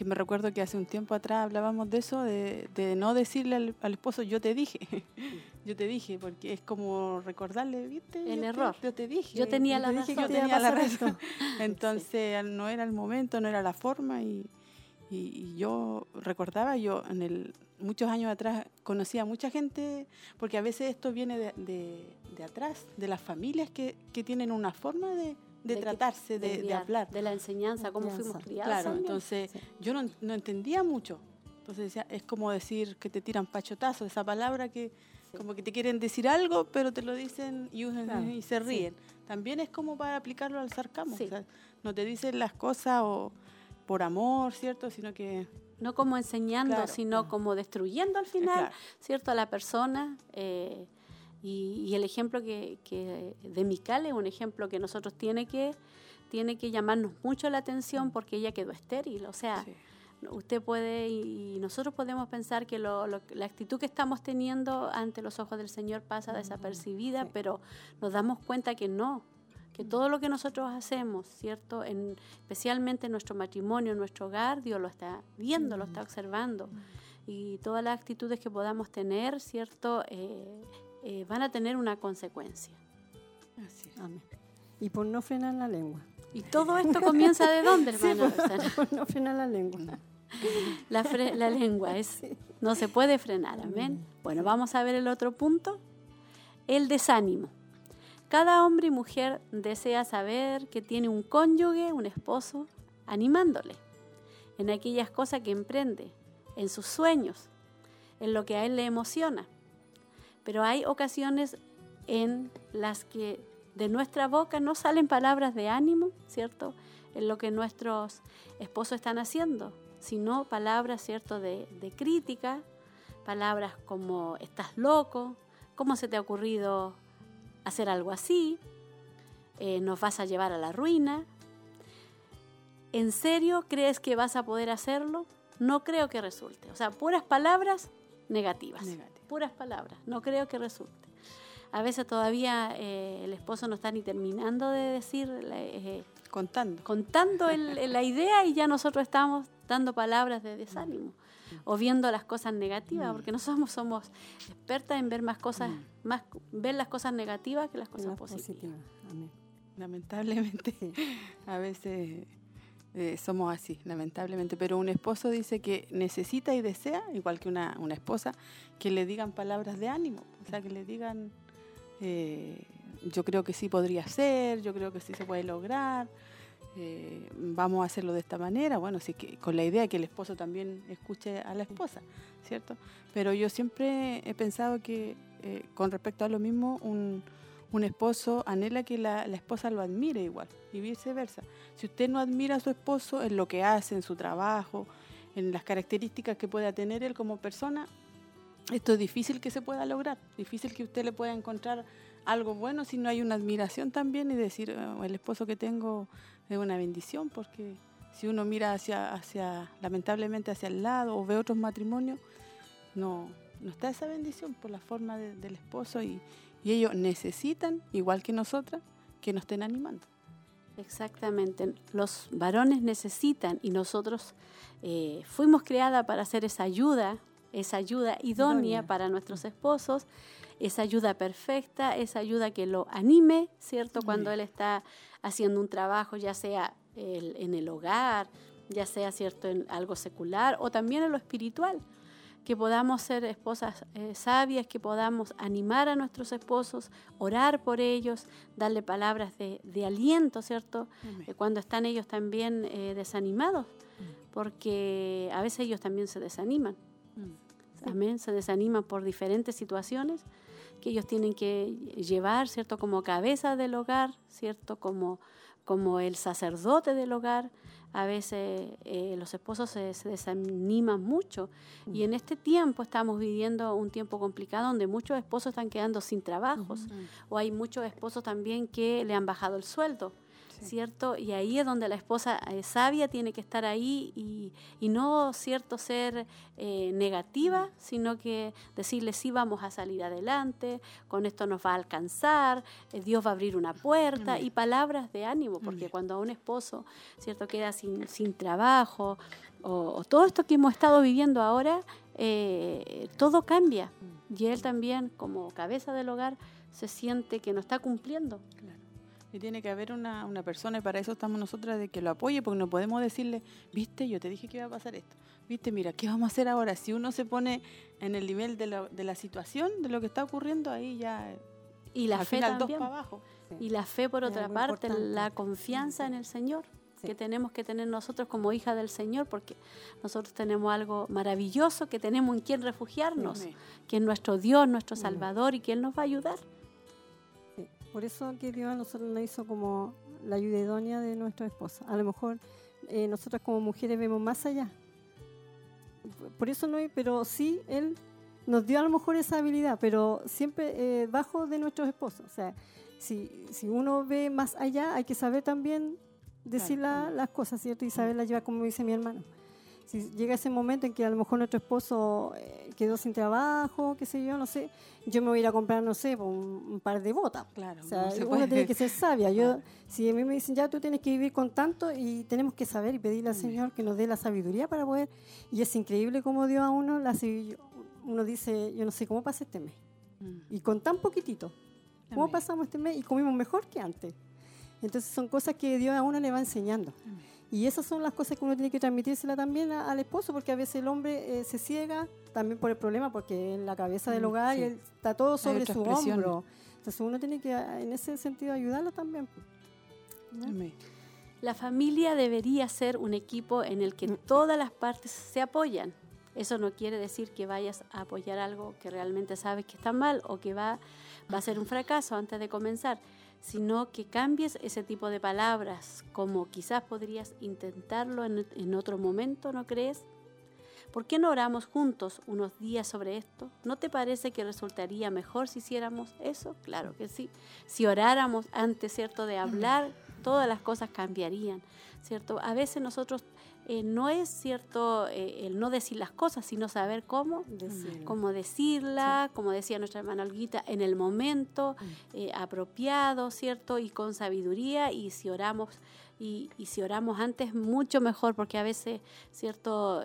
que me recuerdo que hace un tiempo atrás hablábamos de eso, de, de no decirle al, al esposo yo te dije, yo te dije, porque es como recordarle, ¿viste? El Yo te- error. yo te dije. Yo tenía Yo la te dije razón. yo te tenía la razón. Entonces no era el momento, no era la forma y, y- y yo recordaba, yo en el muchos años atrás conocía a mucha gente, porque a veces esto viene de, de- de atrás, de las familias que, que tienen una forma de, de que- tratarse, de, de guiar, hablar. De la enseñanza, cómo Enseñanza. fuimos criados. Claro, también. entonces Sí. yo no, no entendía mucho. Entonces decía, es como decir que te tiran pachotazo, esa palabra que como que te quieren decir algo, pero te lo dicen y, y se ríen. También es como para aplicarlo al sarcasmo. no te dicen las cosas o por amor, ¿cierto? Sino que... No como enseñando, sino como destruyendo al final, ¿cierto? A la persona. Eh, y, el ejemplo que, que de Mical es un ejemplo que nosotros tiene que, tiene que llamarnos mucho la atención porque ella quedó estéril. O sea, usted puede y nosotros podemos pensar que lo, la actitud que estamos teniendo ante los ojos del Señor pasa desapercibida, pero nos damos cuenta que no, que todo lo que nosotros hacemos, ¿cierto? En, especialmente en nuestro matrimonio, en nuestro hogar, Dios lo está viendo, lo está observando. Y todas las actitudes que podamos tener, ¿cierto? Eh, eh, van a tener una consecuencia. Así Amén. Y por no frenar la lengua. ¿Y todo esto comienza de dónde, hermano? por, no frenar la lengua. La, la lengua es, no se puede frenar, amén. Bueno, vamos a ver el otro punto, el desánimo. Cada hombre y mujer desea saber que tiene un cónyuge, un esposo, animándole en aquellas cosas que emprende, en sus sueños, en lo que a él le emociona. Pero hay ocasiones en las que de nuestra boca no salen palabras de ánimo, ¿cierto? En lo que nuestros esposos están haciendo, sino palabras, ¿cierto?, de, crítica, palabras como estás loco, cómo se te ha ocurrido hacer algo así, eh, nos vas a llevar a la ruina. ¿En serio crees que vas a poder hacerlo? No creo que resulte. O sea, puras palabras negativas. Puras palabras. No creo que resulte. A veces todavía eh, el esposo no está ni terminando de decir, eh, contando, contando la idea y ya nosotros estamos dando palabras de desánimo o viendo las cosas negativas, mm. porque nosotros somos expertas en ver más cosas, mm. más ver las cosas negativas que las cosas positivas. Lamentablemente, a veces eh, somos así, lamentablemente. Pero un esposo dice que necesita y desea, igual que una, una esposa, que le digan palabras de ánimo, o sea, que le digan, eh, yo creo que sí podría ser, yo creo que sí se puede lograr. Eh, vamos a hacerlo de esta manera, bueno, sí que con la idea de que el esposo también escuche a la esposa, ¿cierto? Pero yo siempre he pensado que eh, con respecto a lo mismo, un, esposo anhela que la, esposa lo admire igual y viceversa. Si usted no admira a su esposo en lo que hace, en su trabajo, en las características que pueda tener él como persona, esto es difícil que se pueda lograr, difícil que usted le pueda encontrar algo bueno si no hay una admiración también y decir, oh, el esposo que tengo es una bendición porque si uno mira hacia, hacia, lamentablemente hacia el lado o ve otros matrimonios, no, no está esa bendición por la forma del esposo y, ellos necesitan, igual que nosotras, que nos estén animando. Exactamente, los varones necesitan y nosotros eh, fuimos creadas para hacer esa ayuda, esa ayuda idónea para nuestros esposos, esa ayuda perfecta, esa ayuda que lo anime, ¿cierto? Cuando él está haciendo un trabajo, ya sea en el hogar, ya sea cierto en algo secular o también en lo espiritual, que podamos ser esposas eh, sabias, que podamos animar a nuestros esposos, orar por ellos, darle palabras de, aliento, ¿cierto? Eh, cuando están ellos también eh, desanimados, mm. porque a veces ellos también se desaniman. Mm. Amén, se desaniman por diferentes situaciones que ellos tienen que llevar, ¿cierto? Como cabeza del hogar, ¿cierto? Como, como el sacerdote del hogar. A veces eh, los esposos se, desaniman mucho. Y en este tiempo estamos viviendo un tiempo complicado donde muchos esposos están quedando sin trabajos. O hay muchos esposos también que le han bajado el sueldo. ¿Cierto? Y ahí es donde la esposa eh, sabia tiene que estar ahí y, y no, ¿cierto?, ser eh, negativa, sino que decirle, sí, vamos a salir adelante, con esto nos va a alcanzar, eh, Dios va a abrir una puerta y palabras de ánimo, porque cuando un esposo, ¿cierto?, queda sin, sin trabajo o, todo esto que hemos estado viviendo ahora, todo cambia. Y él también, como cabeza del hogar, se siente que no está cumpliendo. Y tiene que haber una, una, persona, y para eso estamos nosotras, de que lo apoye, porque no podemos decirle, viste, yo te dije que iba a pasar esto. Viste, mira, ¿qué vamos a hacer ahora? Si uno se pone en el nivel de, la, de la situación, de lo que está ocurriendo, ahí ya... Y la fe también. Dos para abajo. Y la fe, por otra parte, la confianza en el Señor. que tenemos que tener nosotros como hija del Señor, porque nosotros tenemos algo maravilloso, que tenemos en quien refugiarnos, Amén. que es nuestro Dios, nuestro Salvador y que Él nos va a ayudar. Por eso que Dios a nosotros nos hizo como la ayuda idónea de nuestro esposo. A lo mejor eh, nosotras como mujeres vemos más allá. Por eso no hay, pero sí Él nos dio a lo mejor esa habilidad, pero siempre eh, bajo de nuestros esposos. O sea, si, si uno ve más allá, hay que saber también decir Claro, la- también. las cosas, ¿cierto? Y saberlas llevar, como dice mi hermano. Si llega ese momento en que a lo mejor nuestro esposo eh, quedó sin trabajo, qué sé yo, no sé, yo me voy a ir a comprar, no sé, un, un par de botas. Claro, O sea, no se uno tiene que ser sabia. Yo, si a mí me dicen, ya tú tienes que vivir con tanto y tenemos que saber y pedirle al Señor que nos dé la sabiduría para poder. Y es increíble cómo dio a uno la. Uno dice, yo no sé cómo pasé este mes. Mm. Y con tan poquitito. ¿Cómo Amén. pasamos este mes? Y comimos mejor que antes. Entonces son cosas que Dios a uno le va enseñando. Amén. Y esas son las cosas que uno tiene que transmitírsela también a- al esposo, porque a veces el hombre eh, se ciega también por el problema, porque en la cabeza del Mm, hogar sí. y él- está todo sobre su hombro. Entonces uno tiene que a- en ese sentido ayudarlo también. ¿no? Amén. La familia debería ser un equipo en el que todas las partes se apoyan. Eso no quiere decir que vayas a apoyar algo que realmente sabes que está mal o que va, va a ser un fracaso antes de comenzar, sino que cambies ese tipo de palabras, como quizás podrías intentarlo en, en otro momento, ¿no crees? ¿Por qué no oramos juntos unos días sobre esto? ¿No te parece que resultaría mejor si hiciéramos eso? Claro que sí. Si oráramos antes, ¿cierto?, de hablar, todas las cosas cambiarían, ¿cierto? A veces nosotros eh, no es cierto eh, el no decir las cosas, sino saber cómo Decirlo. cómo decirla, como decía nuestra hermana Olguita, en el momento eh, apropiado, ¿cierto? Y con sabiduría, y si oramos, y, y si oramos antes, mucho mejor, porque a veces, ¿cierto?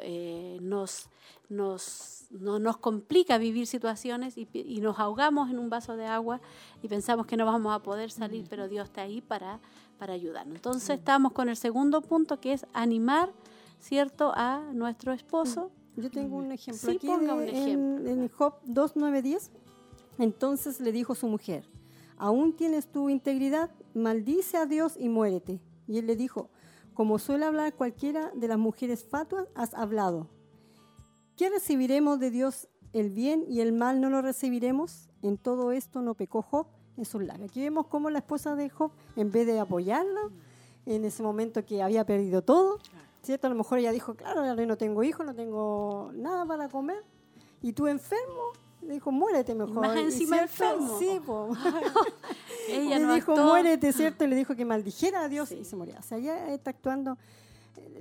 Nos, nos, no, nos complica vivir situaciones y, y nos ahogamos en un vaso de agua y pensamos que no vamos a poder salir, pero Dios está ahí para, para ayudarnos. Entonces estamos con el segundo punto, que es animar, ¿cierto? A nuestro esposo. Yo tengo un ejemplo Sí, aquí ponga de- un en- ejemplo. en, Job 2, 9, 10. Entonces le dijo su mujer, ¿aún tienes tu integridad? Maldice a Dios y muérete. Y él le dijo, como suele hablar cualquiera de las mujeres fatuas, has hablado. ¿Qué recibiremos de Dios? ¿El bien y el mal no lo recibiremos? En todo esto no pecó Job en sus labios. Aquí vemos cómo la esposa de Job, en vez de apoyarlo, en ese momento que había perdido todo, ¿cierto? A lo mejor ella dijo, claro, no tengo hijos, no tengo nada para comer, y tú enfermo, le dijo, muérete mejor. más encima enfermo. Sí, po. Ella le no dijo, actuó. muérete, ¿cierto? Y le dijo que maldijera a Dios Sí. y se moría. O sea, ella está actuando,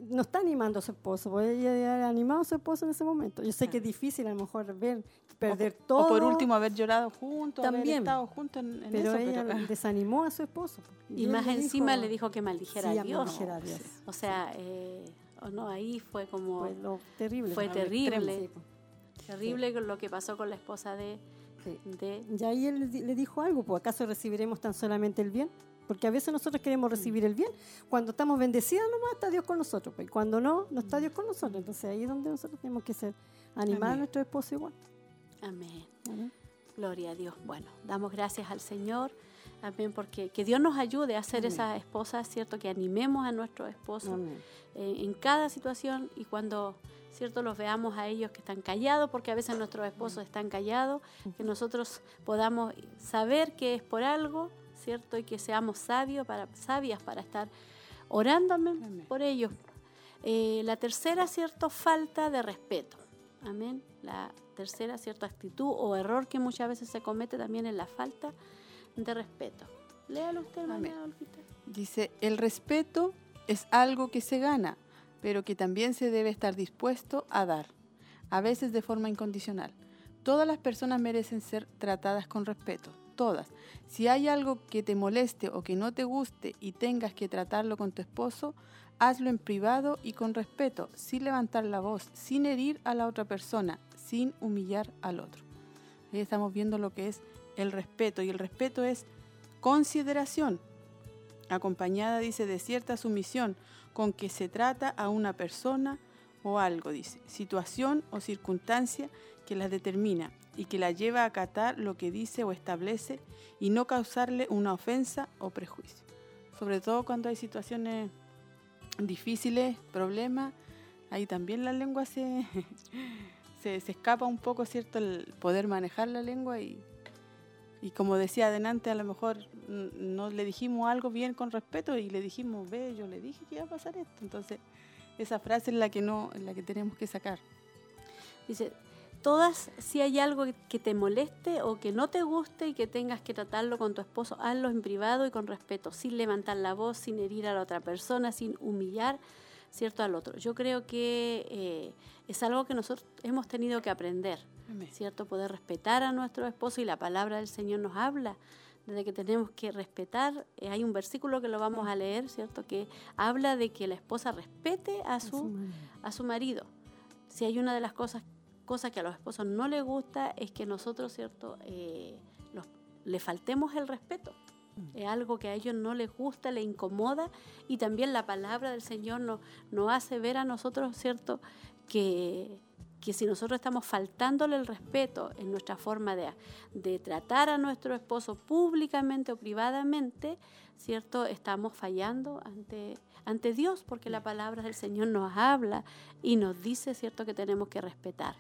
no está animando a su esposo, porque ella había animado a su esposo en ese momento. Yo sé que es difícil a lo mejor ver, perder o, todo. o por último haber llorado juntos, haber También. estado juntos en, en pero eso, ella pero- desanimó a su esposo. Y él más le encima dijo- le dijo que maldijera Sí, a Dios. maldijera a Dios. O sea, eh, no, ahí fue como Fue lo terrible. fue terrible. sí, po. terrible con lo que pasó con la esposa de, Sí. de Y ahí él le dijo algo, pues ¿acaso recibiremos tan solamente el bien? Porque a veces nosotros queremos recibir el bien. Cuando estamos bendecidos nomás está Dios con nosotros, pues y cuando no, no está Dios con nosotros. Entonces ahí es donde nosotros tenemos que ser, animar a Amén. nuestro esposo igual. Amén. ¿no? Gloria a Dios. Bueno, damos gracias al Señor. Amén, porque que Dios nos ayude a ser esas esposas, ¿cierto? Que animemos a nuestros esposos Amén. eh, en cada situación y cuando, ¿cierto? Los veamos a ellos que están callados, porque a veces nuestros esposos están callados, que nosotros podamos saber que es por algo, ¿cierto? Y que seamos sabios para, sabias para estar orando por ellos. Eh, la tercera, ¿cierto? Falta de respeto. Amén. La tercera, ¿cierto? Actitud o error que muchas veces se comete también es la falta de respeto. Léalo usted, hermana. Dice, el respeto es algo que se gana, pero que también se debe estar dispuesto a dar, a veces de forma incondicional. Todas las personas merecen ser tratadas con respeto, todas. Si hay algo que te moleste o que no te guste y tengas que tratarlo con tu esposo, hazlo en privado y con respeto, sin levantar la voz, sin herir a la otra persona, sin humillar al otro. Ahí estamos viendo lo que es el respeto y el respeto es consideración, acompañada, dice, de cierta sumisión con que se trata a una persona o algo, dice, situación o circunstancia que la determina y que la lleva a acatar lo que dice o establece y no causarle una ofensa o prejuicio. Sobre todo cuando hay situaciones difíciles, problemas, ahí también la lengua se, se, se escapa un poco, ¿cierto? El poder manejar la lengua y, y como decía adelante, a lo mejor no le dijimos algo bien con respeto y le dijimos, ve, yo le dije que iba a pasar esto. Entonces, esa frase es la que no, es la que tenemos que sacar. Dice, todas, si hay algo que te moleste o que no te guste y que tengas que tratarlo con tu esposo, hazlo en privado y con respeto, sin levantar la voz, sin herir a la otra persona, sin humillar, ¿cierto?, al otro. Yo creo que eh, es algo que nosotros hemos tenido que aprender, ¿cierto? Poder respetar a nuestro esposo y la palabra del Señor nos habla de que tenemos que respetar. Eh, hay un versículo que lo vamos a leer, ¿cierto? Que habla de que la esposa respete a su, a su marido. Si hay una de las cosas, cosas que a los esposos no les gusta es que nosotros, ¿cierto? Eh, le faltemos el respeto. Mm. Es algo que a ellos no les gusta, les incomoda y también la palabra del Señor nos, nos hace ver a nosotros, ¿cierto? Que que si nosotros estamos faltándole el respeto en nuestra forma de, de, tratar a nuestro esposo públicamente o privadamente, ¿cierto? Estamos fallando ante, ante Dios porque la palabra del Señor nos habla y nos dice, ¿cierto?, que tenemos que respetar.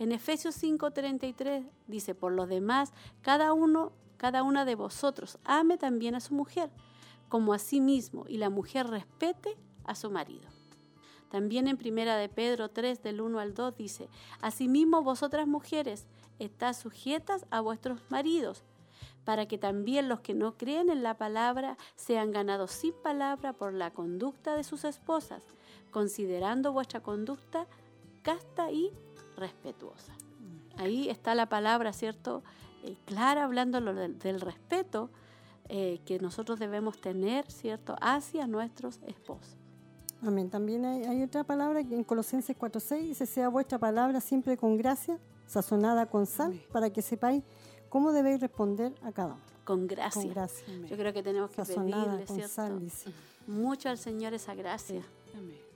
En Efesios 5:33 dice, por lo demás, cada uno, cada una de vosotros ame también a su mujer como a sí mismo y la mujer respete a su marido. También en Primera de Pedro 3 del 1 al 2 dice, Asimismo vosotras mujeres, estás sujetas a vuestros maridos, para que también los que no creen en la palabra sean ganados sin palabra por la conducta de sus esposas, considerando vuestra conducta casta y respetuosa. Ahí está la palabra, ¿cierto? Eh, clara hablando del, del respeto eh, que nosotros debemos tener, ¿cierto?, hacia nuestros esposos. Amén. También hay, otra palabra que en Colosenses 4.6 dice, sea vuestra palabra siempre con gracia, sazonada con sal, para que sepáis cómo debéis responder a cada uno. Con gracia. Con gracia. Yo creo que tenemos que pedirle, ¿cierto? Mucho al Señor esa gracia.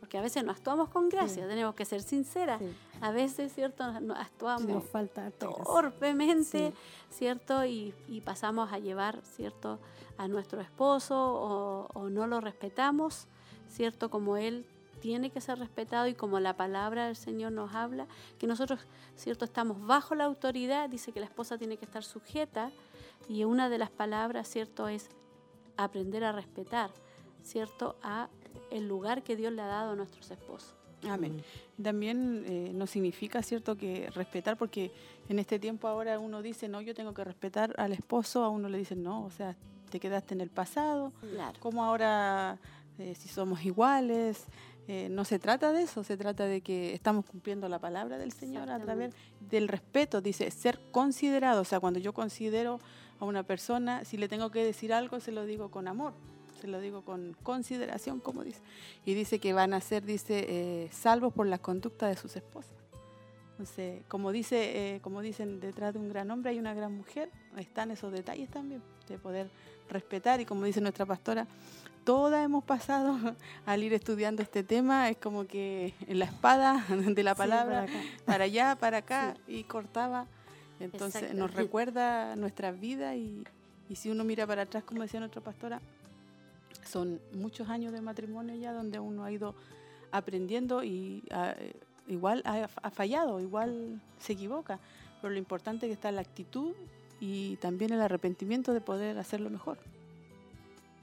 Porque a veces no actuamos con gracia, tenemos que ser sinceras. A veces, ¿cierto? actuamos Nos falta torpemente, ¿cierto? Y, pasamos a llevar, ¿cierto? A nuestro esposo o, o no lo respetamos ¿cierto? Como Él tiene que ser respetado y como la palabra del Señor nos habla, que nosotros, ¿cierto? Estamos bajo la autoridad, dice que la esposa tiene que estar sujeta y una de las palabras, ¿cierto? Es aprender a respetar, ¿cierto? A el lugar que Dios le ha dado a nuestros esposos. Amén. También eh, no significa, ¿cierto?, que respetar, porque en este tiempo ahora uno dice, no, yo tengo que respetar al esposo, a uno le dicen, no, o sea, te quedaste en el pasado, claro. como ahora eh, si somos iguales. Eh, no se trata de eso, se trata de que estamos cumpliendo la palabra del Señor a través del respeto. Dice ser considerado, o sea, cuando yo considero a una persona, si le tengo que decir algo, se lo digo con amor, se lo digo con consideración, como dice. Y dice que van a ser, dice, eh, salvos por la conducta de sus esposas. Entonces, como, dice, como dicen, detrás de un gran hombre hay una gran mujer, están esos detalles también, de poder respetar y como dice nuestra pastora, todas hemos pasado al ir estudiando este tema, es como que en la espada de la palabra, para, allá, para acá, y cortaba. Entonces nos recuerda nuestra vida y, y, si uno mira para atrás, como decía nuestra pastora, son muchos años de matrimonio ya donde uno ha ido aprendiendo y ah, igual ha, ha, fallado, igual se equivoca, pero lo importante es que está la actitud y también el arrepentimiento de poder hacerlo mejor.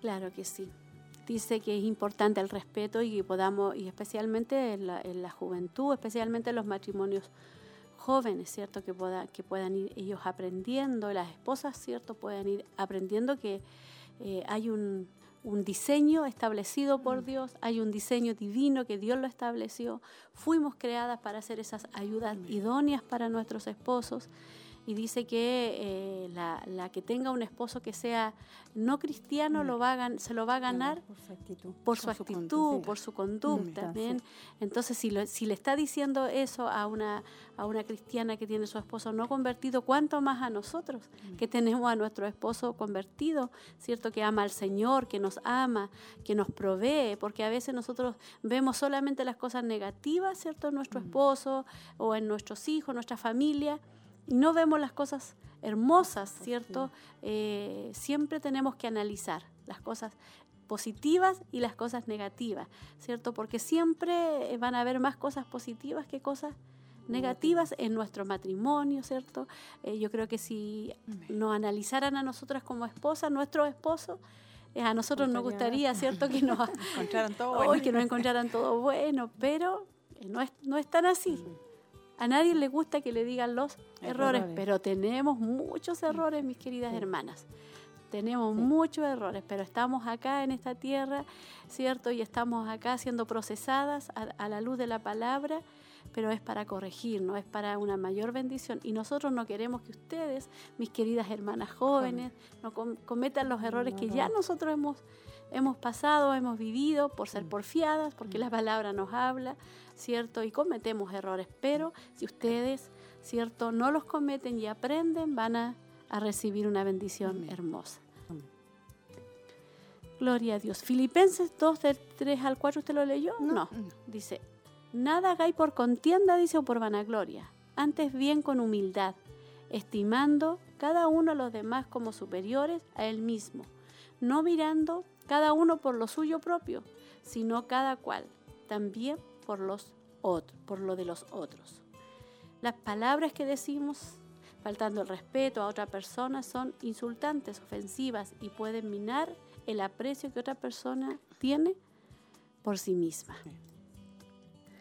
Claro que sí dice que es importante el respeto y podamos, y especialmente en la, juventud, especialmente en los matrimonios jóvenes, ¿cierto? Que, pueda, que puedan ir ellos aprendiendo, las esposas, ¿cierto? Puedan ir aprendiendo que eh, hay un, un, diseño establecido por mm. Dios, hay un diseño divino que Dios lo estableció. Fuimos creadas para hacer esas ayudas idóneas para nuestros esposos y dice que eh, la, la, que tenga un esposo que sea no cristiano lo va a, se lo va a ganar por su actitud, por su, actitud, por su conducta. Entonces, si, si le está diciendo eso a una, a una cristiana que tiene su esposo no convertido, ¿cuánto más a nosotros que tenemos a nuestro esposo convertido? ¿Cierto? Que ama al Señor, que nos ama, que nos provee, porque a veces nosotros vemos solamente las cosas negativas, ¿cierto? En nuestro esposo o en nuestros hijos, nuestra familia y no vemos las cosas hermosas, ¿cierto? Eh, siempre tenemos que analizar las cosas positivas y las cosas negativas, ¿cierto? Porque siempre van a haber más cosas positivas que cosas negativas en nuestro matrimonio, ¿cierto? Eh, yo creo que si nos analizaran a nosotras como esposas, nuestro esposo, eh, a nosotros nos gustaría, ¿cierto? Que nos encontraran todo bueno. que nos encontraran todo bueno, pero no es, no es tan así. A nadie le gusta que le digan los errores, pero tenemos muchos errores, mis queridas hermanas. Tenemos muchos errores, pero estamos acá en esta tierra, ¿cierto? Y estamos acá siendo procesadas a, la luz de la palabra, pero es para corregir, no es para una mayor bendición. Y nosotros no queremos que ustedes, mis queridas hermanas jóvenes, no cometan los errores que ya nosotros hemos, hemos pasado, hemos vivido por ser mm. porfiadas, porque mm. la palabra nos habla, ¿cierto? Y cometemos errores, pero si ustedes, ¿cierto? No los cometen y aprenden, van a a recibir una bendición hermosa. Gloria a Dios. Filipenses 2 del 3 al 4, ¿usted lo leyó? No. Dice, nada hagáis por contienda, dice, o por vanagloria. Antes bien con humildad, estimando cada uno a los demás como superiores a él mismo, no mirando cada uno por lo suyo propio, sino cada cual también por los otros, por lo de los otros. Las palabras que decimos faltando el respeto a otra persona son insultantes, ofensivas y pueden minar el aprecio que otra persona tiene por sí misma.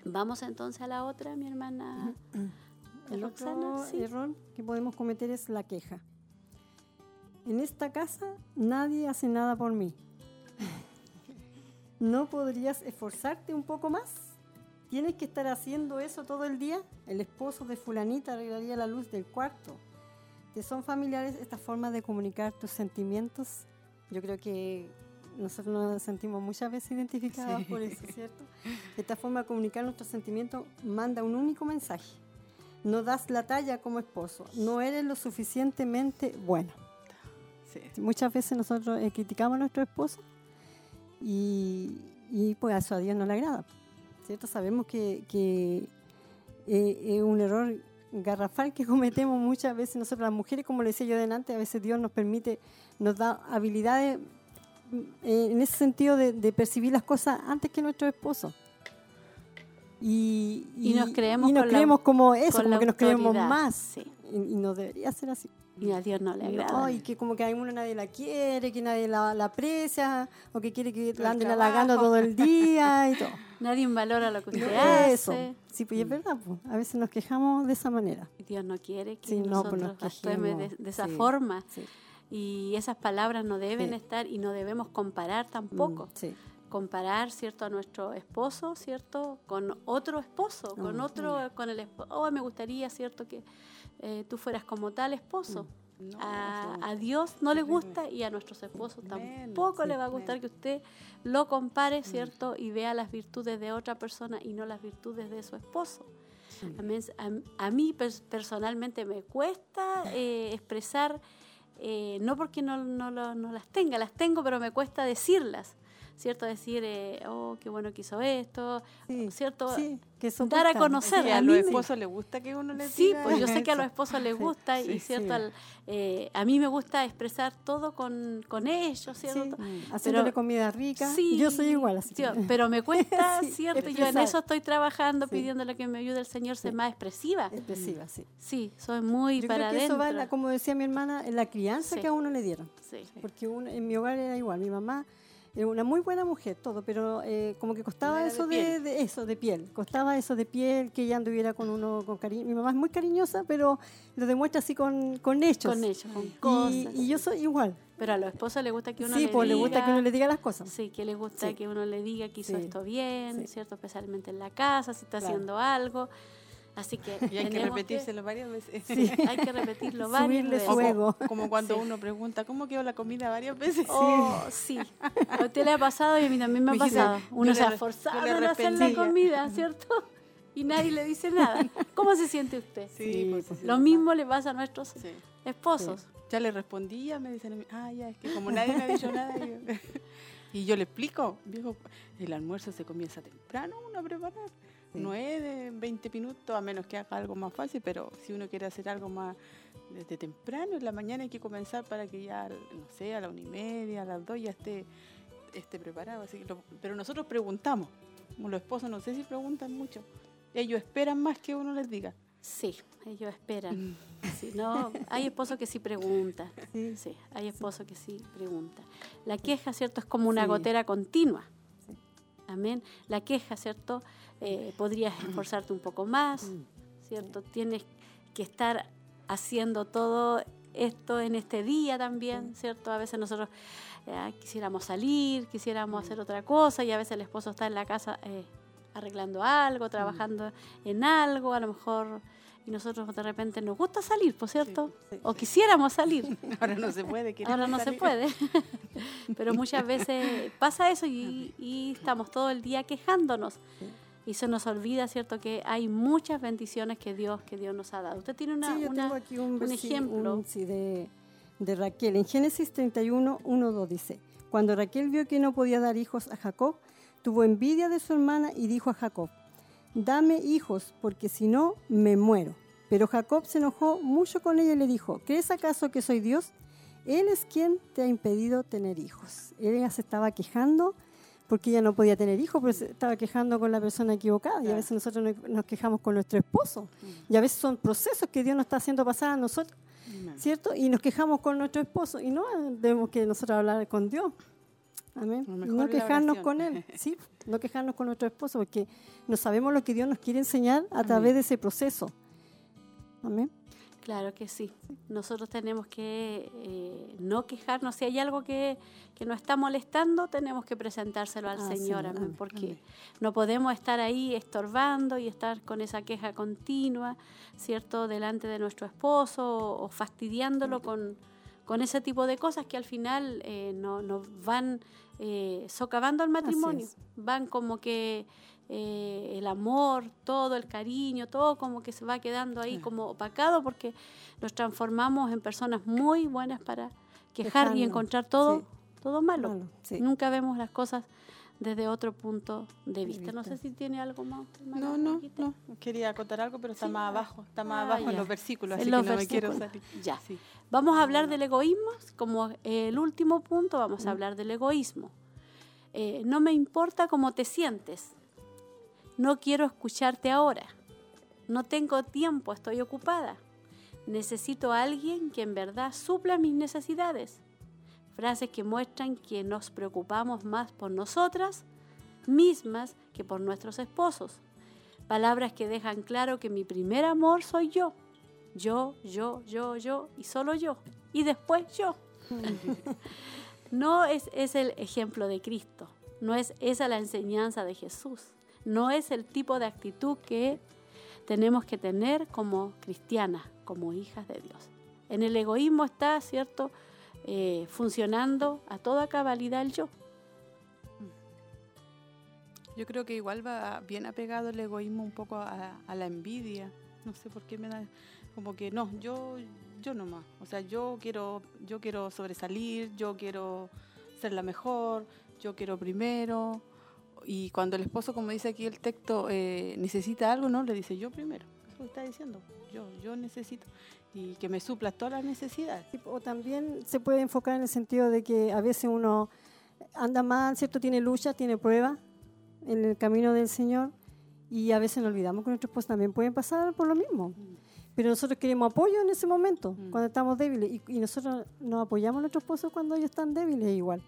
Vamos entonces a la otra, mi hermana. El otro error que podemos cometer es la queja. En esta casa nadie hace nada por mí. ¿No podrías esforzarte un poco más? ¿Tienes que estar haciendo eso todo el día? El esposo de fulanita arreglaría la luz del cuarto. ¿Te son familiares estas formas de comunicar tus sentimientos? Yo creo que nosotros nos sentimos muchas veces identificados por eso, ¿cierto? Esta forma de comunicar nuestros sentimientos manda un único mensaje. No das la talla como esposo, no eres lo suficientemente bueno. Muchas veces nosotros eh, criticamos a nuestro esposo y, y pues a eso a Dios no le agrada. Sabemos que, eh, es un error garrafal que cometemos muchas veces nosotros las mujeres, como le decía yo delante, a veces Dios nos permite, nos da habilidades eh, en ese sentido de, percibir las cosas antes que nuestro esposo. Y, nos creemos, como eso, como que nos creemos más. y no debería ser así. Y a Dios no le agrada. y que como que a uno nadie la quiere, que nadie la, aprecia, o que quiere que la anden halagando todo el día y todo. Nadie valora lo que usted hace. Eso. Sí, pues es verdad, pues. a veces nos quejamos de esa manera. Dios no quiere que pues, nosotros actuemos de, esa forma. Y esas palabras no deben estar y no debemos comparar tampoco. Mm, comparar, ¿cierto?, a nuestro esposo, ¿cierto?, con otro esposo, con mm, otro, con el esposo. Oh, me gustaría, ¿cierto?, que eh, tú fueras como tal esposo. Mm. a, Dios no le gusta y a nuestros esposos tampoco le va a gustar que usted lo compare, mm. ¿cierto? Y vea las virtudes de otra persona y no las virtudes de su esposo. A, mí, personalmente me cuesta eh, expresar, eh, no porque no, no, no, las tenga, las tengo, pero me cuesta decirlas. ¿Cierto? Decir, eh, oh, qué bueno que hizo esto, ¿cierto? Sí, que dar a conocer. a, los esposos les gusta que uno les Sí, pues yo sé que a los esposos les gusta y, ¿cierto? Eh, a mí me gusta expresar todo con, con ellos, ¿cierto? Haciéndole comida rica. yo soy igual así. pero me cuesta, ¿cierto? Yo en eso estoy trabajando, pidiéndole que me ayude el Señor a ser más expresiva. Expresiva, sí. Sí, soy muy para creo eso va, como decía mi hermana, en la crianza que a uno le dieron. Porque en mi hogar era igual. Mi mamá una muy buena mujer, todo, pero eh, como que costaba eso de, eso, de piel. Costaba eso de piel, que ella anduviera con uno con cariño. Mi mamá es muy cariñosa, pero lo demuestra así con, con hechos. Con hechos, con cosas. Y, yo soy igual. Pero a los esposos le gusta que uno le diga. Sí, pues le gusta que uno le diga las cosas. Sí, que le gusta que uno le diga que hizo esto bien, ¿cierto? Especialmente en la casa, si está haciendo algo. Así que y hay que repetírselo varias veces. Sí, hay que repetirlo varias veces. Como, como, cuando uno pregunta, ¿cómo quedó la comida varias veces? Oh, sí. A usted le ha pasado y a mí también me ha pasado. Uno se ha forzado a hacer la comida, ¿cierto? Y nadie le dice nada. ¿Cómo se siente usted? Sí, pues, Lo mismo le pasa a nuestros esposos. Ya le respondía, me dicen, ah, ya, es que como nadie me ha dicho nada. Y yo le explico, digo, el almuerzo se comienza temprano uno a preparar. No es de 20 minutos, a menos que haga algo más fácil, pero si uno quiere hacer algo más desde temprano, en la mañana hay que comenzar para que ya, no sé, a la una y media, a las dos ya esté esté preparado. Así que lo- pero nosotros preguntamos. Como los esposos, no sé si preguntan mucho. Ellos esperan más que uno les diga. Sí, ellos esperan. Sí, no, hay esposos que sí preguntan. Sí. Sí, hay esposos que sí preguntan. La queja, ¿cierto? Es como una gotera continua. Amén. La queja, ¿cierto? Eh, podrías esforzarte un poco más, ¿cierto? Tienes que estar haciendo todo esto en este día también, ¿cierto? A veces nosotros eh, quisiéramos salir, quisiéramos hacer otra cosa y a veces el esposo está en la casa eh, arreglando algo, trabajando en algo, a lo mejor, y nosotros de repente nos gusta salir, ¿por cierto? Sí. O quisiéramos salir. Ahora no se puede. Ahora no se salir. puede. Pero muchas veces pasa eso y, y estamos todo el día quejándonos. Y se nos olvida, ¿cierto?, que hay muchas bendiciones que Dios, que Dios nos ha dado. Usted tiene una, sí, yo una- tengo aquí un, un ejemplo. un- sí, de, de Raquel. En Génesis 31, 1, 2 dice, cuando Raquel vio que no podía dar hijos a Jacob, tuvo envidia de su hermana y dijo a Jacob, dame hijos, porque si no, me muero. Pero Jacob se enojó mucho con ella y le dijo, ¿crees acaso que soy Dios? Él es quien te ha impedido tener hijos. Ella se estaba quejando porque ella no podía tener hijos, pero se estaba quejando con la persona equivocada. Y a veces nosotros nos- quejamos con nuestro esposo. Y a veces son procesos que Dios nos está haciendo pasar a nosotros. ¿cierto? Y nos quejamos con nuestro esposo. Y no debemos que nosotros hablar con Dios. Amén. No quejarnos con Él. Sí, no quejarnos con nuestro esposo, porque no sabemos lo que Dios nos quiere enseñar a través de ese proceso. Amén. Claro que sí. Nosotros tenemos que eh, no quejarnos. Si hay algo que, que nos está molestando, tenemos que presentárselo al Ah, Señor, sí, amén, amén, porque amén. no podemos estar ahí estorbando y estar con esa queja continua, ¿cierto?, delante de nuestro esposo o, o fastidiándolo con, con ese tipo de cosas que al final eh, no- nos van eh, socavando el matrimonio. Van como que eh, el amor, todo el cariño, todo como que se va quedando ahí Claro. como opacado porque nos transformamos en personas muy buenas para quejar y encontrar todo, sí. todo malo. Malo, sí. Nunca vemos las cosas desde otro punto de vista. No sé si tiene algo más. No, no, no. Quería acotar algo, pero está Sí, más abajo. Está más Ah, abajo en los versículos, En así los que no me quiero versículos. salir. Ya. Sí. Vamos a hablar del egoísmo, como el último punto, vamos a hablar del egoísmo. Eh, no me importa cómo te sientes. No quiero escucharte ahora. No tengo tiempo, estoy ocupada. Necesito a alguien que en verdad supla mis necesidades. Frases que muestran que nos preocupamos más por nosotras mismas que por nuestros esposos. Palabras que dejan claro que mi primer amor soy yo. Yo, yo, yo, yo y solo yo. Y después yo. No es, es el ejemplo de Cristo. No es esa la enseñanza de Jesús. No es el tipo de actitud que tenemos que tener como cristianas, como hijas de Dios. En el egoísmo está, ¿cierto?, Eh, funcionando a toda cabalidad el yo. Yo creo que igual va bien apegado el egoísmo un poco a, la envidia. No sé por qué me da como que no, yo yo nomás. O sea, yo quiero yo quiero sobresalir, yo quiero ser la mejor, yo quiero primero. Y cuando el esposo, como dice aquí el texto, eh, necesita algo, no, le dice yo primero. Eso está diciendo. Yo yo necesito y que me suplas todas las necesidades. Sí, O también se puede enfocar en el sentido de que a veces uno anda mal, ¿cierto? Tiene lucha, tiene prueba en el camino del Señor y a veces nos olvidamos que nuestros esposos también pueden pasar por lo mismo. Pero nosotros queremos apoyo en ese momento, Mm. cuando estamos débiles, y, y nosotros nos apoyamos a nuestros esposos cuando ellos están débiles igual.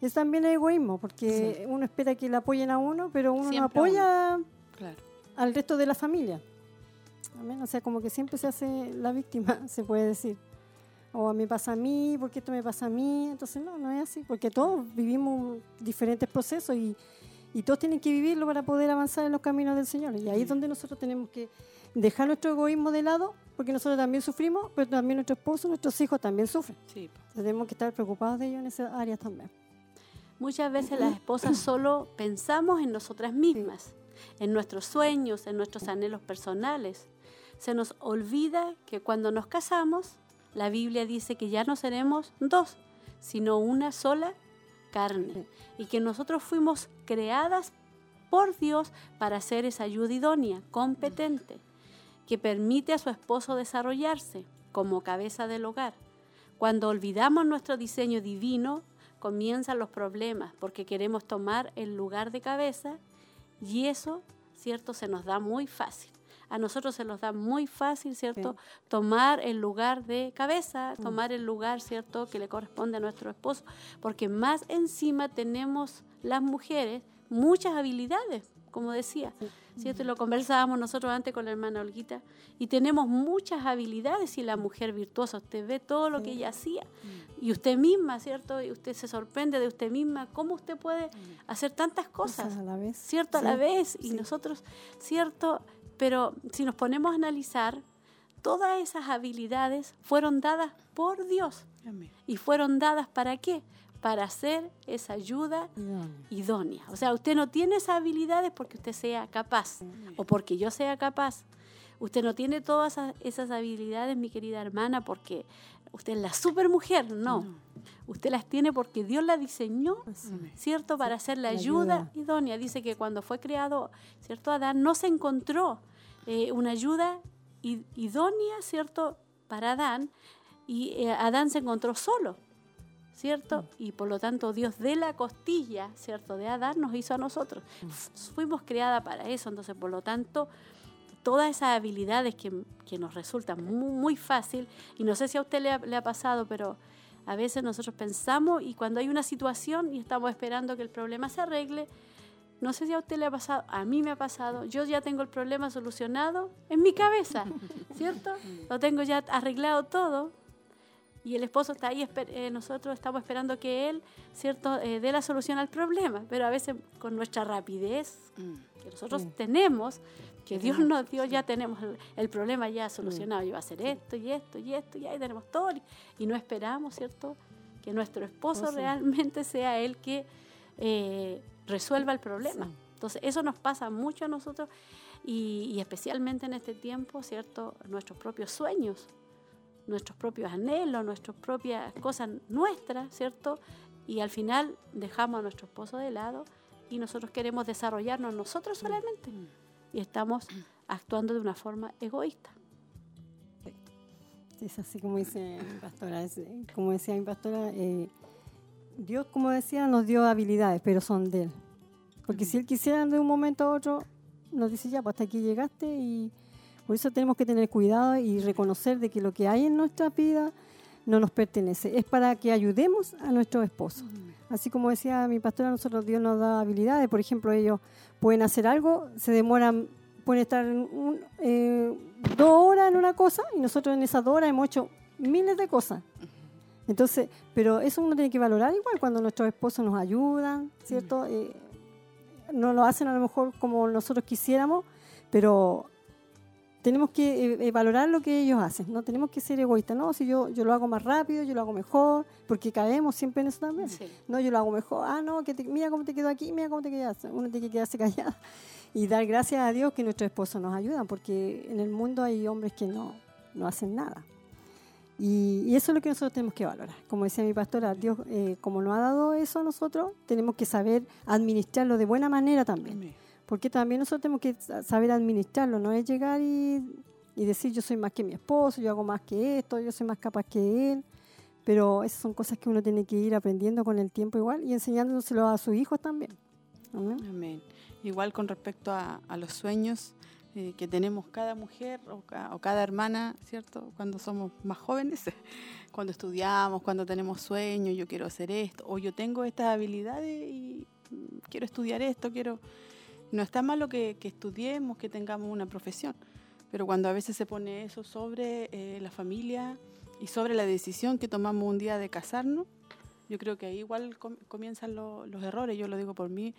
Y eso también es egoísmo, porque uno espera que le apoyen a uno, pero uno no Siempre a uno. apoya Claro. al resto de la familia. Amén. O sea, como que siempre se hace la víctima, se puede decir. O me pasa a mí, porque esto me pasa a mí. Entonces, no, no es así, porque todos vivimos diferentes procesos y, y todos tienen que vivirlo para poder avanzar en los caminos del Señor. Y ahí es donde nosotros tenemos que dejar nuestro egoísmo de lado, porque nosotros también sufrimos, pero también nuestro esposo, nuestros hijos también sufren. Sí. Entonces, tenemos que estar preocupados de ellos en esas áreas también. Muchas veces las esposas solo pensamos en nosotras mismas, en nuestros sueños, en nuestros anhelos personales. Se nos olvida que cuando nos casamos, la Biblia dice que ya no seremos dos, sino una sola carne. Y que nosotros fuimos creadas por Dios para ser esa ayuda idónea, competente, que permite a su esposo desarrollarse como cabeza del hogar. Cuando olvidamos nuestro diseño divino, comienzan los problemas, porque queremos tomar el lugar de cabeza y eso, ¿cierto? Se nos da muy fácil. A nosotros se nos da muy fácil, ¿cierto? Tomar el lugar de cabeza, mm. tomar el lugar, ¿cierto? Que le corresponde a nuestro esposo, porque más encima tenemos las mujeres muchas habilidades, como decía. ¿cierto? Y lo conversábamos nosotros antes con la hermana Olguita. Y tenemos muchas habilidades y la mujer virtuosa, usted ve todo lo que ella hacía. Mm. Y usted misma, ¿cierto? Y usted se sorprende de usted misma, cómo usted puede mm. hacer tantas cosas, a la vez. ¿cierto? A la vez. Y nosotros, ¿cierto? Pero si nos ponemos a analizar, todas esas habilidades fueron dadas por Dios. ¿Y fueron dadas para qué? para hacer esa ayuda idónea. O sea, usted no tiene esas habilidades porque usted sea capaz o porque yo sea capaz. Usted no tiene todas esas habilidades, mi querida hermana, porque usted es la supermujer, no. Usted las tiene porque Dios la diseñó, ¿cierto? Para hacer la ayuda, idónea. Dice que cuando fue creado, ¿cierto? Adán no se encontró eh, una ayuda idónea, ¿cierto? Para Adán, y eh, Adán se encontró solo. ¿cierto? Mm. Y por lo tanto Dios de la costilla, ¿cierto? De Adán nos hizo a nosotros. Mm. Fuimos creada para eso, entonces por lo tanto todas esas habilidades que, nos resultan muy, fácil, y no sé si a usted le ha, pasado, pero a veces nosotros pensamos y cuando hay una situación y estamos esperando que el problema se arregle, no sé si a usted le ha pasado, a mí me ha pasado, yo ya tengo el problema solucionado en mi cabeza, ¿cierto? Lo tengo ya arreglado todo, y el esposo está ahí, eh, nosotros estamos esperando que él, ¿cierto?, eh, dé la solución al problema, pero a veces con nuestra rapidez mm. que nosotros tenemos, que Dios nos dio, ya tenemos el, problema ya solucionado, mm. y va a hacer esto y esto y esto, y ahí tenemos todo, y, no esperamos, ¿cierto?, que nuestro esposo realmente sea el que eh, resuelva el problema. Entonces, eso nos pasa mucho a nosotros y, y especialmente en este tiempo, ¿cierto?, nuestros propios sueños nuestros propios anhelos, nuestras propias cosas nuestras, ¿cierto? Y al final dejamos a nuestro esposo de lado y nosotros queremos desarrollarnos nosotros solamente. Y estamos actuando de una forma egoísta. Es así como dice mi pastora, como decía mi pastora, eh, Dios, como decía, nos dio habilidades, pero son de Él. Porque si Él quisiera de un momento a otro, nos dice ya, pues hasta aquí llegaste y por eso tenemos que tener cuidado y reconocer de que lo que hay en nuestra vida no nos pertenece. Es para que ayudemos a nuestros esposos. Así como decía mi pastora, nosotros Dios nos da habilidades. Por ejemplo, ellos pueden hacer algo, se demoran, pueden estar eh, dos horas en una cosa y nosotros en esas dos horas hemos hecho miles de cosas. Entonces, pero eso uno tiene que valorar igual cuando nuestros esposos nos ayudan, ¿cierto? Eh, no lo hacen a lo mejor como nosotros quisiéramos, pero tenemos que eh, eh, valorar lo que ellos hacen, no tenemos que ser egoístas, no, si yo, yo lo hago más rápido, yo lo hago mejor, porque caemos siempre en eso también. No, yo lo hago mejor, ah, no, que mira cómo te quedó aquí, mira cómo te quedaste, uno tiene que quedarse callado y dar gracias a Dios que nuestros esposos nos ayudan, porque en el mundo hay hombres que no, no hacen nada. Y, eso es lo que nosotros tenemos que valorar. Como decía mi pastora, Dios, eh, como nos ha dado eso a nosotros, tenemos que saber administrarlo de buena manera también. Porque también nosotros tenemos que saber administrarlo, no es llegar y, decir yo soy más que mi esposo, yo hago más que esto, yo soy más capaz que él. Pero esas son cosas que uno tiene que ir aprendiendo con el tiempo igual y enseñándoselo a sus hijos también. Amén. Igual con respecto a, los sueños eh, que tenemos cada mujer o, o, cada hermana, ¿cierto? Cuando somos más jóvenes, cuando estudiamos, cuando tenemos sueños, yo quiero hacer esto, o yo tengo estas habilidades y mm, quiero estudiar esto, quiero no está malo que, estudiemos, que tengamos una profesión, pero cuando a veces se pone eso sobre eh, la familia y sobre la decisión que tomamos un día de casarnos, yo creo que ahí igual comienzan los errores. Yo lo digo por mí,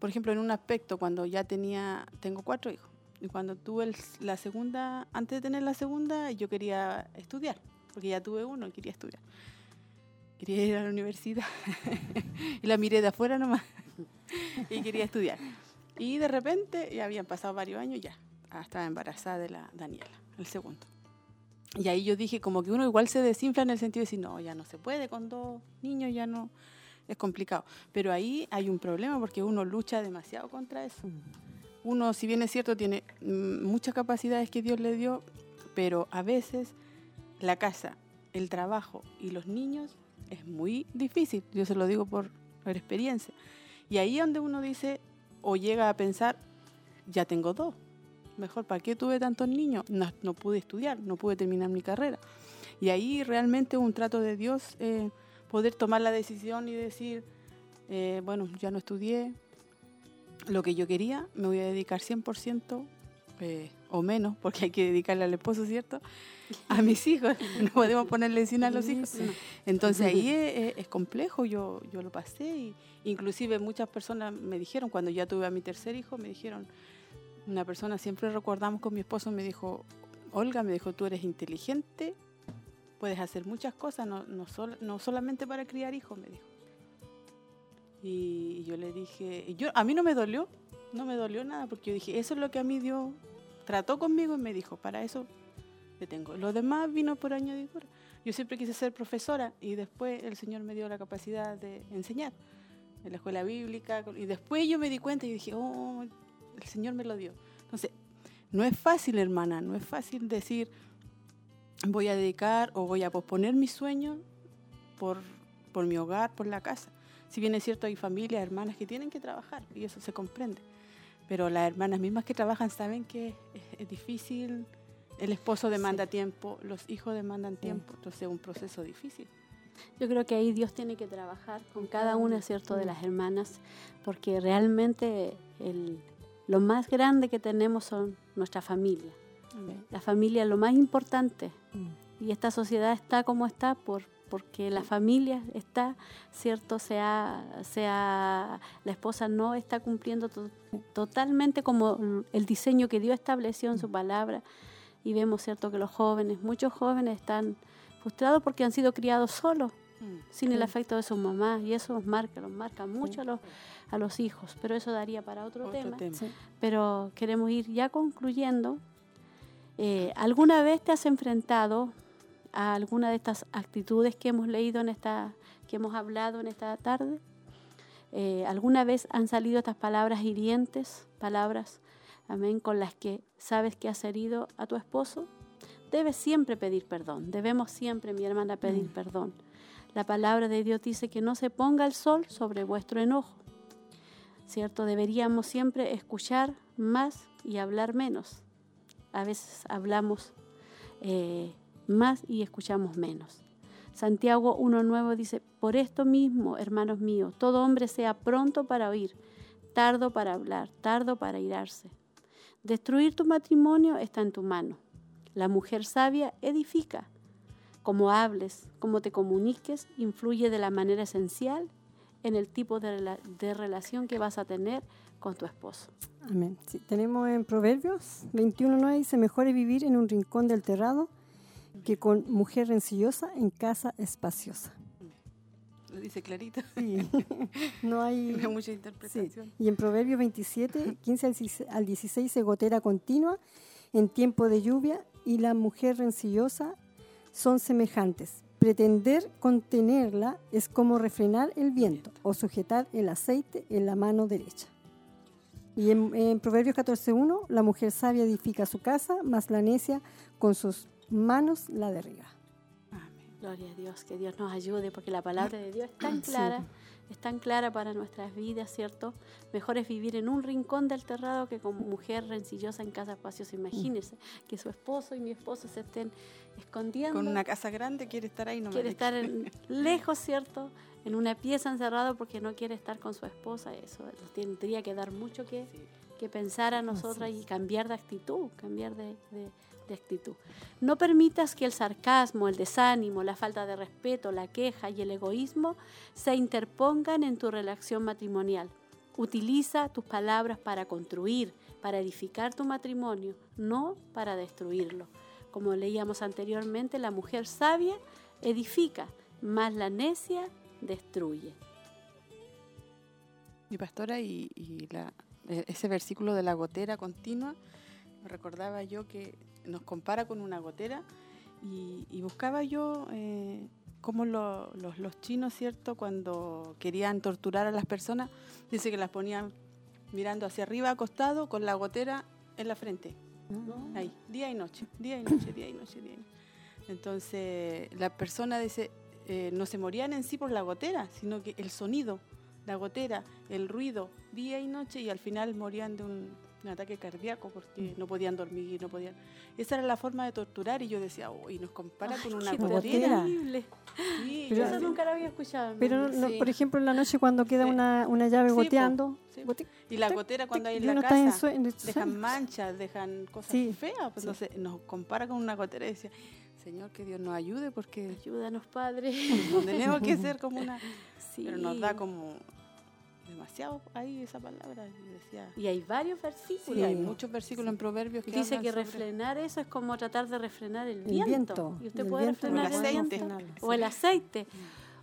por ejemplo, en un aspecto, cuando ya tenía, tengo cuatro hijos, y cuando tuve la segunda, antes de tener la segunda, yo quería estudiar, porque ya tuve uno y quería estudiar. Quería ir a la universidad y la miré de afuera nomás y quería estudiar. Y de repente, ya habían pasado varios años, ya ah, estaba embarazada de la Daniela, el segundo. Y ahí yo dije, como que uno igual se desinfla en el sentido de decir, no, ya no se puede con dos niños, ya no, es complicado. Pero ahí hay un problema porque uno lucha demasiado contra eso. Uno, si bien es cierto, tiene mm, muchas capacidades que Dios le dio, pero a veces la casa, el trabajo y los niños es muy difícil, yo se lo digo por, experiencia. Y ahí donde uno dice, o llega a pensar, ya tengo dos, mejor, ¿para qué tuve tantos niños? No, no pude estudiar, no pude terminar mi carrera. Y ahí realmente un trato de Dios, eh, poder tomar la decisión y decir, eh, bueno, ya no estudié lo que yo quería, me voy a dedicar 100% eh, o menos, porque hay que dedicarle al esposo, ¿cierto? A mis hijos, no podemos ponerle sin a los hijos. Entonces ahí es, es, complejo, yo, yo lo pasé y inclusive muchas personas me dijeron, cuando ya tuve a mi tercer hijo, me dijeron, una persona, siempre recordamos con mi esposo, me dijo, Olga, me dijo, tú eres inteligente, puedes hacer muchas cosas, no, no, sol, no solamente para criar hijos, me dijo. Y yo le dije, yo, a mí no me dolió, no me dolió nada, porque yo dije, eso es lo que a mí Dios trató conmigo y me dijo, para eso te tengo. Lo demás vino por añadidura. Yo siempre quise ser profesora y después el Señor me dio la capacidad de enseñar en la escuela bíblica. Y después yo me di cuenta y dije, oh, el Señor me lo dio. Entonces, no es fácil, hermana, no es fácil decir, voy a dedicar o voy a posponer mis sueños por, por mi hogar, por la casa. Si bien es cierto, hay familias, hermanas que tienen que trabajar y eso se comprende. Pero las hermanas mismas que trabajan saben que es, difícil, el esposo demanda sí. tiempo, los hijos demandan tiempo, entonces es un proceso difícil. Yo creo que ahí Dios tiene que trabajar con cada una, ¿cierto?, de las hermanas, porque realmente el, lo más grande que tenemos son nuestra familia. La familia es lo más importante. Mm. Y esta sociedad está como está por, porque la familia está, ¿cierto? Sea, sea, la esposa no está cumpliendo to totalmente como el diseño que Dios estableció en su palabra. Y vemos, ¿cierto?, que los jóvenes, muchos jóvenes están frustrados porque han sido criados solos, mm. sin el afecto de sus mamás. Y eso los marca, los marca mucho sí. a, los, a los hijos. Pero eso daría para otro, otro tema. tema. Sí. Pero queremos ir ya concluyendo. Eh, ¿Alguna vez te has enfrentado a alguna de estas actitudes que hemos leído en esta, que hemos hablado en esta tarde? Eh, ¿Alguna vez han salido estas palabras hirientes, palabras, amén, con las que sabes que has herido a tu esposo? Debes siempre pedir perdón, debemos siempre, mi hermana, pedir mm. perdón. La palabra de Dios dice que no se ponga el sol sobre vuestro enojo, ¿cierto? Deberíamos siempre escuchar más y hablar menos. A veces hablamos eh, más y escuchamos menos. Santiago 1.9 dice, por esto mismo, hermanos míos, todo hombre sea pronto para oír, tardo para hablar, tardo para irarse. Destruir tu matrimonio está en tu mano. La mujer sabia edifica. Como hables, como te comuniques, influye de la manera esencial en el tipo de, rela de relación que vas a tener con tu esposo. Amén. Tenemos en Proverbios 21.9 dice, mejor es vivir en un rincón del terrado que con mujer rencillosa en casa espaciosa. Lo dice clarito. Sí. no hay... No hay mucha interpretación. Sí. Y en Proverbios 27, 15 al 16 se gotera continua en tiempo de lluvia y la mujer rencillosa son semejantes. Pretender contenerla es como refrenar el viento o sujetar el aceite en la mano derecha. Y en, en Proverbios 14.1, la mujer sabia edifica su casa, más la necia con sus manos la derriba. Amén. Gloria a Dios, que Dios nos ayude, porque la palabra de Dios es tan clara, sí. es tan clara para nuestras vidas, ¿cierto? Mejor es vivir en un rincón del terrado que como mujer rencillosa en casa espaciosa. Imagínese mm. que su esposo y mi esposo se estén escondiendo. Con una casa grande quiere estar ahí, no Quiere estar en, lejos, ¿cierto? En una pieza encerrado porque no quiere estar con su esposa. Eso tendría que dar mucho que, sí. que pensar a nosotras y cambiar de actitud, cambiar de, de actitud. No permitas que el sarcasmo, el desánimo, la falta de respeto, la queja y el egoísmo se interpongan en tu relación matrimonial. Utiliza tus palabras para construir, para edificar tu matrimonio, no para destruirlo. Como leíamos anteriormente, la mujer sabia edifica, más la necia destruye. Mi pastora, y, e, ese versículo de la gotera continua, me recordaba yo que nos compara con una gotera y, y buscaba yo eh, cómo lo, los, los, chinos, ¿cierto? Cuando querían torturar a las personas, dice que las ponían mirando hacia arriba, acostado, con la gotera en la frente. ¿no? Ahí, día y noche, día y noche, día y noche, día y noche. Entonces, la persona dice, eh, no se morían en sí por la gotera, sino que el sonido, la gotera, el ruido, día y noche, y al final morían de un, un ataque cardíaco porque no podían dormir, no podían. Esa era la forma de torturar y yo decía, uy, nos compara Ay, con una qué gotera. terrible. Sí, Pero- Eso nunca lo había escuchado. Pero, no- Sí. por ejemplo, en la noche cuando queda Sí. una, una llave goteando, gote- y la gotera cuando hay en la en casa, en dejan manchas, dejan cosas feas. Pues entonces nos compara con una gotera y decía, Señor, que Dios nos ayude porque Ayúdanos, Padre. tenemos que ser como una... Pero nos da como demasiado ahí esa palabra. Y decía, Y hay varios versículos. sí, hay muchos versículos en Proverbios que Dice que sobre- refrenar eso es como tratar de refrenar el El viento. viento. Y usted el puede viento refrenar el el aceite. viento. O el aceite.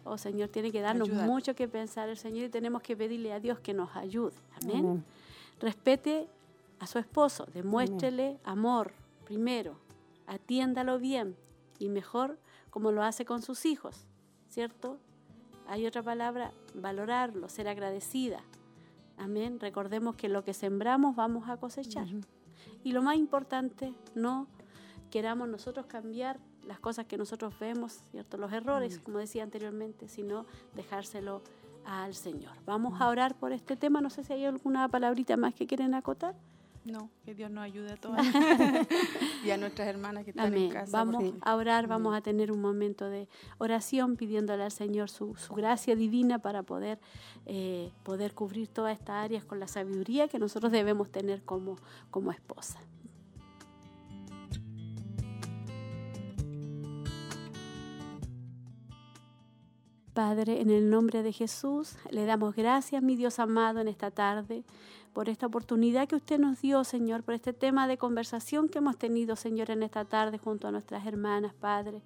Oh Señor, tiene que darnos Ayudar. mucho que pensar el Señor y tenemos que pedirle a Dios que nos ayude. Amén. Amén. Respete a su esposo, demuéstrele amor primero, atiéndalo bien y mejor como lo hace con sus hijos, ¿cierto? Hay otra palabra, valorarlo, ser agradecida. Amén. Recordemos que lo que sembramos vamos a cosechar. Y lo más importante, no queramos nosotros cambiar las cosas que nosotros vemos, ¿cierto? Los errores, como decía anteriormente, sino dejárselo al Señor. Vamos a orar por este tema. No sé si hay alguna palabrita más que quieren acotar. No, que Dios nos ayude a todas. y a nuestras hermanas que están Amén. en casa. Vamos porque- a orar, vamos a tener un momento de oración pidiéndole al Señor su, su gracia divina para poder, eh, poder cubrir todas estas áreas con la sabiduría que nosotros debemos tener como, como esposa. Padre, en el nombre de Jesús, le damos gracias, mi Dios amado, en esta tarde, por esta oportunidad que usted nos dio, Señor, por este tema de conversación que hemos tenido, Señor, en esta tarde junto a nuestras hermanas, Padre.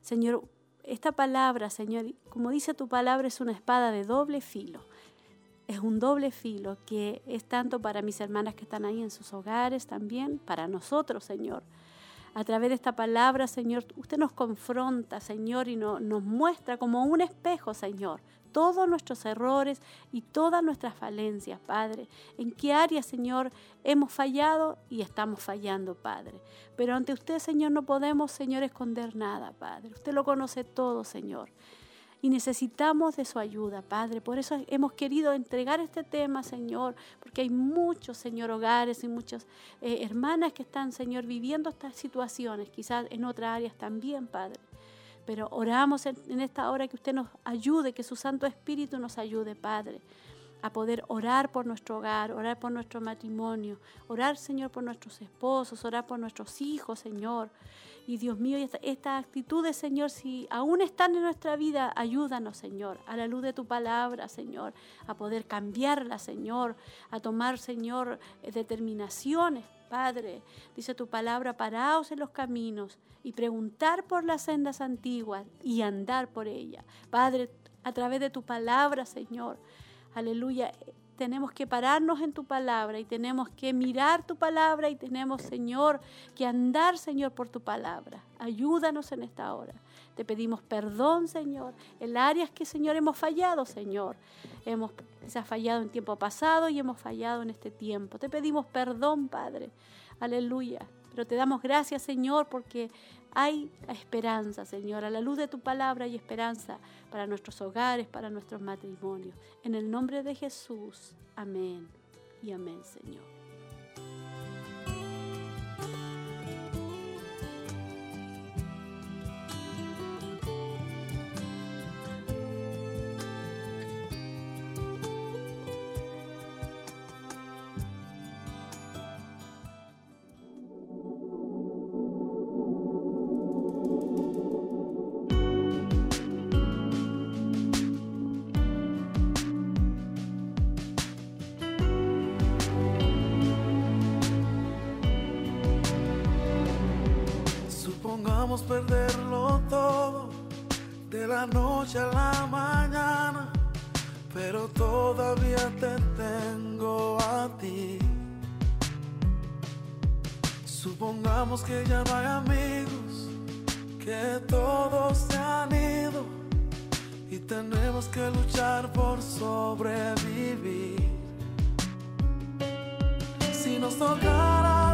Señor, esta palabra, Señor, como dice tu palabra, es una espada de doble filo. Es un doble filo que es tanto para mis hermanas que están ahí en sus hogares, también para nosotros, Señor. A través de esta palabra, Señor, usted nos confronta, Señor, y no- nos muestra como un espejo, Señor, todos nuestros errores y todas nuestras falencias, Padre. En qué áreas, Señor, hemos fallado y estamos fallando, Padre. Pero ante usted, Señor, no podemos, Señor, esconder nada, Padre. Usted lo conoce todo, Señor. Y necesitamos de su ayuda, Padre. Por eso hemos querido entregar este tema, Señor, porque hay muchos, Señor, hogares y muchas eh, hermanas que están, Señor, viviendo estas situaciones, quizás en otras áreas también, Padre. Pero oramos en, en esta hora que usted nos ayude, que su Santo Espíritu nos ayude, Padre, a poder orar por nuestro hogar, orar por nuestro matrimonio, orar, Señor, por nuestros esposos, orar por nuestros hijos, Señor. Y Dios mío, estas actitudes, Señor, si aún están en nuestra vida, ayúdanos, Señor, a la luz de tu palabra, Señor, a poder cambiarla, Señor, a tomar, Señor, eh, determinaciones, Padre. Dice tu palabra, paraos en los caminos y preguntar por las sendas antiguas y andar por ellas. Padre, a través de tu palabra, Señor, aleluya, tenemos que pararnos en tu palabra y tenemos que mirar tu palabra y tenemos, Señor, que andar, Señor, por tu palabra. Ayúdanos en esta hora. Te pedimos perdón, Señor, en áreas que, Señor, hemos fallado, Señor. Hemos quizás fallado en tiempo pasado y hemos fallado en este tiempo. Te pedimos perdón, Padre. Aleluya. Pero te damos gracias, Señor, porque hay esperanza, Señor. A la luz de tu palabra hay esperanza para nuestros hogares, para nuestros matrimonios. En el nombre de Jesús. Amén. Y amén, Señor. Noche a la mañana, pero todavía te tengo a ti. Supongamos que ya no hay amigos, que todos se han ido y tenemos que luchar por sobrevivir. Si nos tocara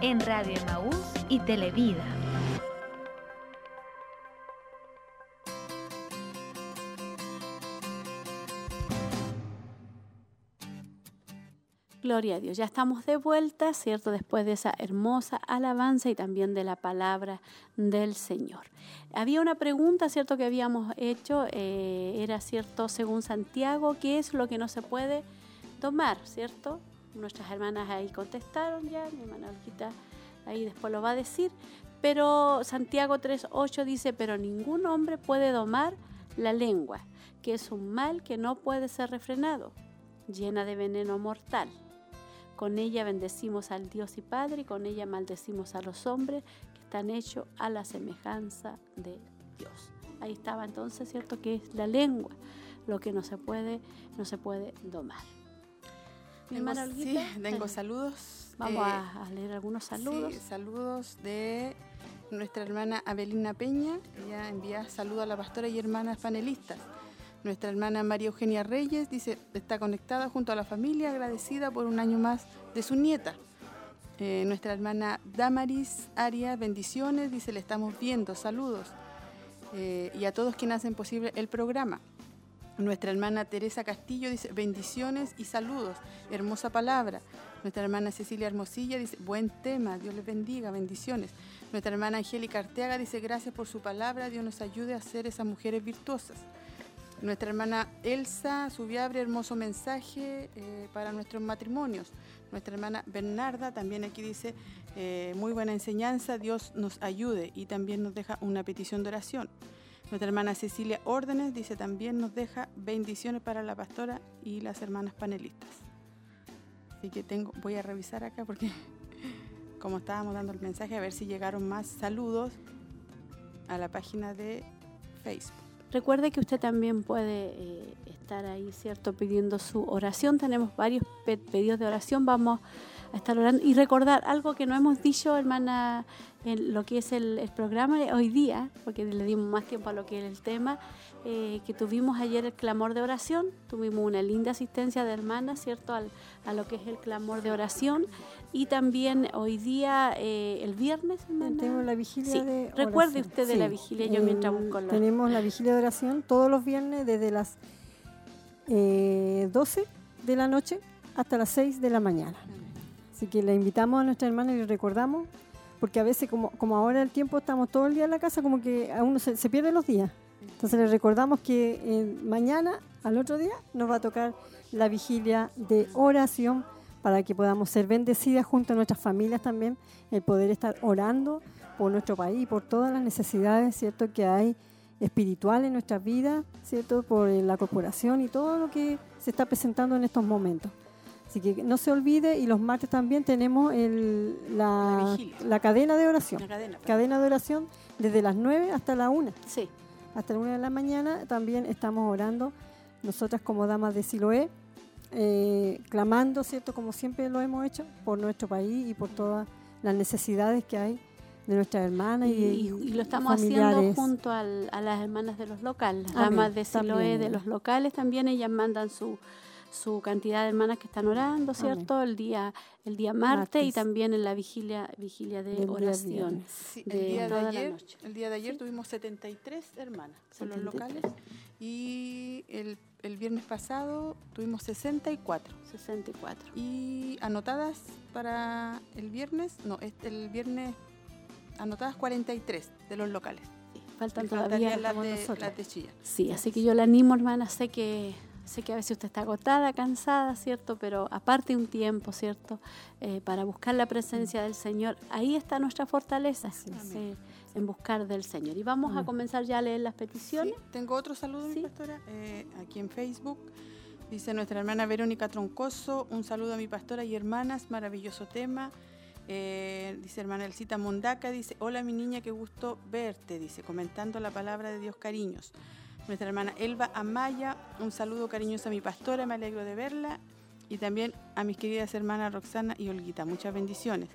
En Radio Emaús y Televida. Gloria a Dios. Ya estamos de vuelta, ¿cierto? Después de esa hermosa alabanza y también de la palabra del Señor. Había una pregunta, ¿cierto? Que habíamos hecho, eh, era, ¿cierto? Según Santiago, ¿qué es lo que no se puede tomar, ¿cierto? Nuestras hermanas ahí contestaron ya, mi hermana Olguita ahí después lo va a decir. Pero Santiago 3.8 dice, pero ningún hombre puede domar la lengua, que es un mal que no puede ser refrenado, llena de veneno mortal. Con ella bendecimos al Dios y Padre y con ella maldecimos a los hombres que están hechos a la semejanza de Dios. Ahí estaba entonces, ¿cierto? Que es la lengua, lo que no se puede, no se puede domar. Tengo- sí, tengo saludos. Vamos eh, a, a leer algunos saludos. Sí, saludos de nuestra hermana Abelina Peña. Ella envía saludos a la pastora y hermanas panelistas. Nuestra hermana María Eugenia Reyes dice, está conectada junto a la familia, agradecida por un año más de su nieta. Eh, nuestra hermana Damaris Arias, bendiciones, dice, le estamos viendo, saludos. Eh, y a todos quienes hacen posible el programa. Nuestra hermana Teresa Castillo dice bendiciones y saludos, hermosa palabra. Nuestra hermana Cecilia Hermosilla dice buen tema, Dios les bendiga, bendiciones. Nuestra hermana Angélica Arteaga dice gracias por su palabra, Dios nos ayude a ser esas mujeres virtuosas. Nuestra hermana Elsa Subiabre, hermoso mensaje eh, para nuestros matrimonios. Nuestra hermana Bernarda también aquí dice eh, muy buena enseñanza, Dios nos ayude y también nos deja una petición de oración. Nuestra hermana Cecilia Órdenes dice también nos deja bendiciones para la pastora y las hermanas panelistas. Así que tengo, voy a revisar acá porque como estábamos dando el mensaje, a ver si llegaron más saludos a la página de Facebook. Recuerde que usted también puede eh, estar ahí, ¿cierto? Pidiendo su oración. Tenemos varios pe- pedidos de oración. Vamos a estar orando. Y recordar algo que no hemos dicho, hermana, en lo que es el, el programa de hoy día, porque le dimos más tiempo a lo que era el tema, eh, que tuvimos ayer el clamor de oración. Tuvimos una linda asistencia de hermanas, ¿cierto? Al- a lo que es el clamor de oración. Y también hoy día, eh, el viernes, hermana. Tenemos la vigilia Sí, de recuerde oración. usted de la vigilia, yo mientras Eh, busco Tenemos la vigilia de oración todos los viernes desde las eh, 12 de la noche hasta las 6 de la mañana. Así que le invitamos a nuestra hermana y le recordamos, porque a veces como, como ahora el tiempo estamos todo el día en la casa, como que a uno se, se pierde los días. Entonces le recordamos que eh, mañana, al otro día, nos va a tocar la vigilia de oración para que podamos ser bendecidas junto a nuestras familias también, el poder estar orando por nuestro país, por todas las necesidades, ¿cierto?, que hay espiritual en nuestras vidas, ¿cierto?, por eh, la corporación y todo lo que se está presentando en estos momentos. Así que no se olvide y los martes también tenemos el- La la, cadena de oración. La cadena. Cadena de oración desde las 9 hasta la 1 Sí, hasta la una de la mañana también estamos orando, nosotras como damas de Siloé, eh, clamando, ¿cierto? Como siempre lo hemos hecho, por nuestro país y por todas las necesidades que hay de nuestras hermanas y, y, lo estamos haciendo junto al- a las hermanas de los locales, las damas de Siloé también de los locales también, ellas mandan su su cantidad de hermanas que están orando, ¿cierto? El día el día martes, y también en la vigilia vigilia de día oración. Sí, de el, día de ayer, noche. el día de ayer tuvimos 73 hermanas son los 73. locales y el, el viernes pasado tuvimos 64 64. y anotadas para el viernes, no, este- el viernes anotadas 43 de los locales. Sí, faltan Y todavía las de, las de. Sí, así que yo la animo, hermana, sé que sé que a veces usted está agotada, cansada, ¿cierto? Pero aparte un tiempo, ¿cierto? Eh, para buscar la presencia del Señor, ahí está nuestra fortaleza, eh, en buscar del Señor. Y vamos a comenzar ya a leer las peticiones. Sí, tengo otro saludo, mi Sí. pastora, eh, aquí en Facebook. Dice nuestra hermana Verónica Troncoso, un saludo a mi pastora y hermanas, maravilloso tema. Eh, dice hermana Elcita Mondaca, dice, hola mi niña, qué gusto verte, dice, comentando la palabra de Dios, cariños. Nuestra hermana Elba Amaya, un saludo cariñoso a mi pastora, me alegro de verla. Y también a mis queridas hermanas Roxana y Olguita, muchas bendiciones.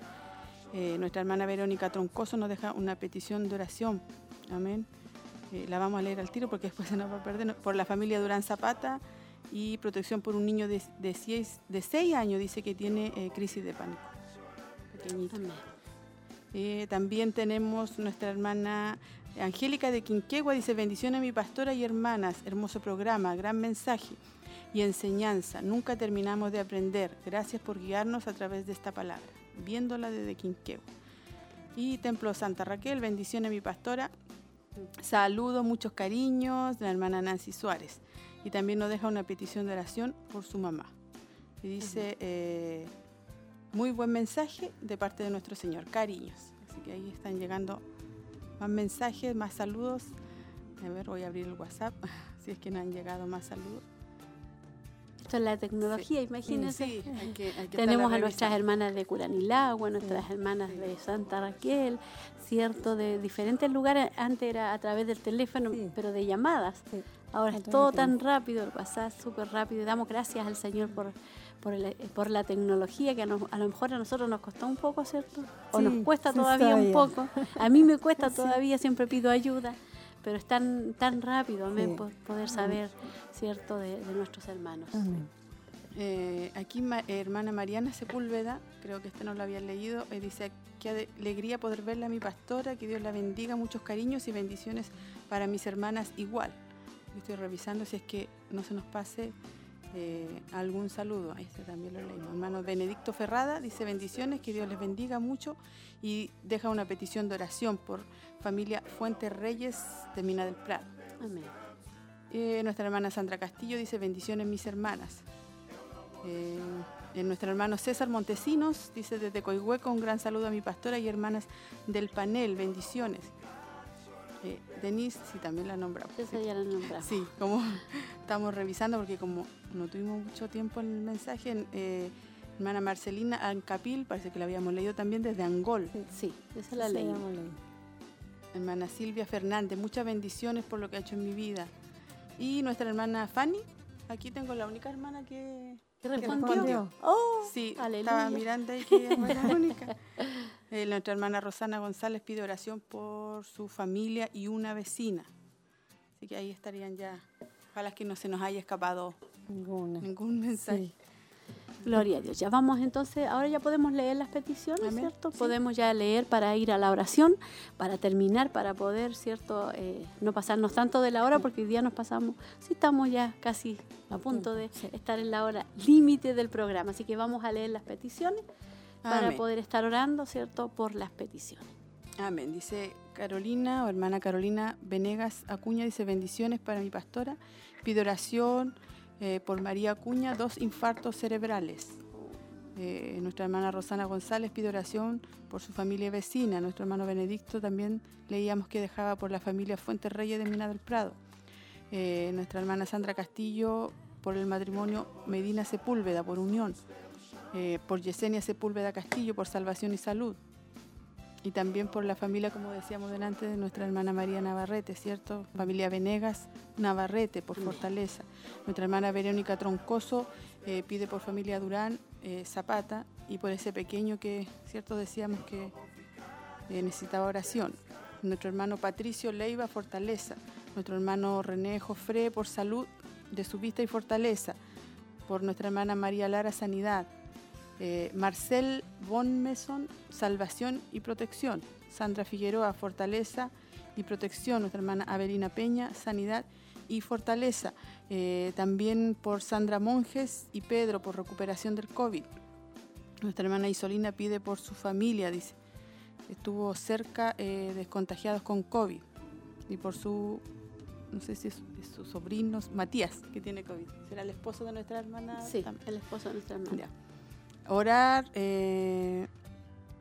Eh, nuestra hermana Verónica Troncoso nos deja una petición de oración. Amén. Eh, la vamos a leer al tiro porque después se nos va a perder. Por la familia Durán Zapata y protección por un niño de, de, seis, de años, dice que tiene eh, crisis de pánico. Pequeñito. Amén. Eh, también tenemos nuestra hermana Angélica de Quinquegua, dice bendiciones a mi pastora y hermanas, hermoso programa, gran mensaje y enseñanza. Nunca terminamos de aprender. Gracias por guiarnos a través de esta palabra, viéndola desde Quinquegua. Y Templo Santa Raquel, bendiciones a mi pastora. Saludos, muchos cariños de la hermana Nancy Suárez. Y también nos deja una petición de oración por su mamá. Y dice, eh, muy buen mensaje de parte de nuestro Señor. Cariños. Así que ahí están llegando más mensajes, más saludos. A ver, voy a abrir el WhatsApp, si es que no han llegado más saludos. Esto es la tecnología, imagínense. Sí, hay que, hay que Tenemos a nuestras hermanas de Curanilagua, nuestras hermanas de Santa Raquel, ¿cierto? De diferentes lugares. Antes era a través del teléfono, Sí. pero de llamadas. Sí. Ahora es todo tan rápido, el WhatsApp súper rápido. Y damos gracias al Señor por, por, el- por la tecnología que a, nos- a lo mejor a nosotros nos costó un poco, ¿cierto? O Sí, nos cuesta sí, todavía un poco. A mí me cuesta Sí. todavía, siempre pido ayuda. Pero es tan, tan rápido amén, poder saber, ¿cierto?, de, de nuestros hermanos. Amén. Eh, aquí ma- hermana Mariana Sepúlveda, creo que este no lo había leído, eh, dice, qué alegría poder verla a mi pastora, que Dios la bendiga, muchos cariños y bendiciones para mis hermanas igual. Estoy revisando si es que no se nos pase eh, algún saludo. Este también lo leímos. Hermano Benedicto Ferrada dice bendiciones, que Dios les bendiga mucho y deja una petición de oración por familia Fuentes Reyes de Mina del Prado. Amén. Eh, nuestra hermana Sandra Castillo dice bendiciones mis hermanas. Eh, eh, nuestro hermano César Montesinos dice desde Coihueco un gran saludo a mi pastora y hermanas del panel, bendiciones. Eh, Denise, sí, también la nombramos. Esa sí. ya la nombramos. Sí, como estamos revisando porque como no tuvimos mucho tiempo en el mensaje, eh, hermana Marcelina Ancapil, parece que la habíamos leído también desde Angol. Sí, esa la Esa leí. Hermana Silvia Fernández, muchas bendiciones por lo que ha hecho en mi vida. Y nuestra hermana Fanny, aquí tengo la única hermana que, ¿Qué que respondió? Oh, Sí, aleluya. estaba mirando ahí que es la única. Eh, nuestra hermana Rosana González pide oración por su familia y una vecina. Así que ahí estarían ya. Ojalá que no se nos haya escapado Ninguna. ningún mensaje. Sí. Gloria a Dios. Ya vamos entonces, ahora ya podemos leer las peticiones, Amén. ¿cierto? Sí. Podemos ya leer para ir a la oración, para terminar, para poder, ¿cierto? Eh, no pasarnos tanto de la hora, porque hoy día nos pasamos, sí estamos ya casi a punto de estar en la hora límite del programa. Así que vamos a leer las peticiones. para poder estar orando, ¿cierto?, por las peticiones. Amén. Dice Carolina, o hermana Carolina Venegas Acuña, dice bendiciones para mi pastora. Pide oración eh, por María Acuña, dos infartos cerebrales. Eh, nuestra hermana Rosana González pide oración por su familia vecina. Nuestro hermano Benedicto también leíamos que dejaba por la familia Fuentes Reyes de Mina del Prado. Eh, nuestra hermana Sandra Castillo por el matrimonio Medina Sepúlveda, por unión. Por Yesenia Sepúlveda Castillo, por salvación y salud y también por la familia, como decíamos delante, de nuestra hermana María Navarrete, ¿cierto? Familia Venegas Navarrete, por fortaleza. Nuestra hermana Verónica Troncoso eh, pide por familia Durán eh, Zapata y por ese pequeño que, ¿cierto? Decíamos que eh, necesitaba oración. Nuestro hermano Patricio Leiva, fortaleza. Nuestro hermano René Jofré, por salud de su vista y fortaleza. Por nuestra hermana María Lara, sanidad. Eh, Marcel Von Meson, Salvación y Protección. Sandra Figueroa, Fortaleza y Protección. Nuestra hermana Avelina Peña, Sanidad y Fortaleza. Eh, también por Sandra Monjes y Pedro, por recuperación del COVID. Nuestra hermana Isolina pide por su familia, dice. Estuvo cerca eh, de contagiados con COVID. Y por su, no sé si es, es su sobrino, Matías, que tiene COVID. ¿Será el esposo de nuestra hermana? Sí, también? el esposo de nuestra hermana. Ya. Orar, eh,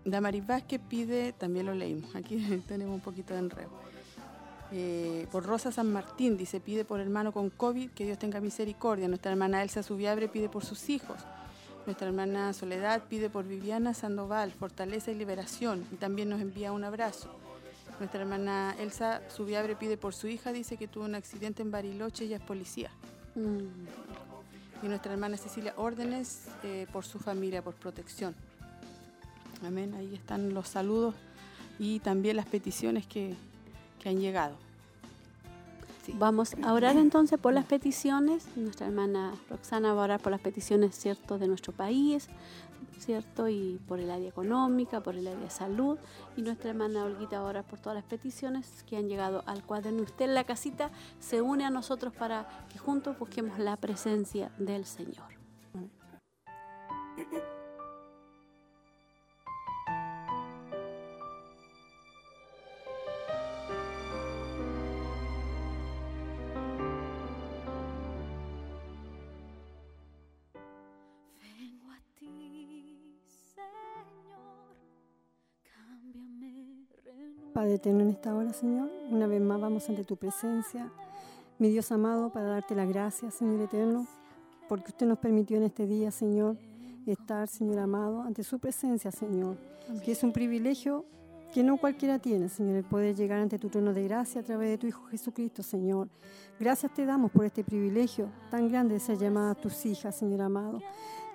Damaris Vázquez pide, también lo leímos, aquí tenemos un poquito de enredo. Eh, por Rosa San Martín, dice, pide por hermano con COVID, que Dios tenga misericordia. Nuestra hermana Elsa Subiabre pide por sus hijos. Nuestra hermana Soledad pide por Viviana Sandoval, fortaleza y liberación. Y también nos envía un abrazo. Nuestra hermana Elsa Subiabre pide por su hija, dice que tuvo un accidente en Bariloche y es policía. Mm. Y nuestra hermana Cecilia Órdenes eh, por su familia, por protección. Amén. Ahí están los saludos y también las peticiones que, que han llegado. Vamos a orar entonces por las peticiones. Nuestra hermana Roxana va a orar por las peticiones, ¿cierto?, de nuestro país, ¿cierto? Y por el área económica, por el área de salud. Y nuestra hermana Olguita va a orar por todas las peticiones que han llegado al cuaderno. Usted en la casita se une a nosotros para que juntos busquemos la presencia del Señor. Eterno, en esta hora, Señor, una vez más vamos ante tu presencia, mi Dios amado, para darte las gracias, Señor eterno, porque usted nos permitió en este día, Señor, estar, Señor amado, ante su presencia, Señor, que es un privilegio que no cualquiera tiene, Señor, el poder llegar ante tu trono de gracia a través de tu Hijo Jesucristo, Señor. Gracias te damos por este privilegio tan grande de ser llamadas tus hijas, Señor amado.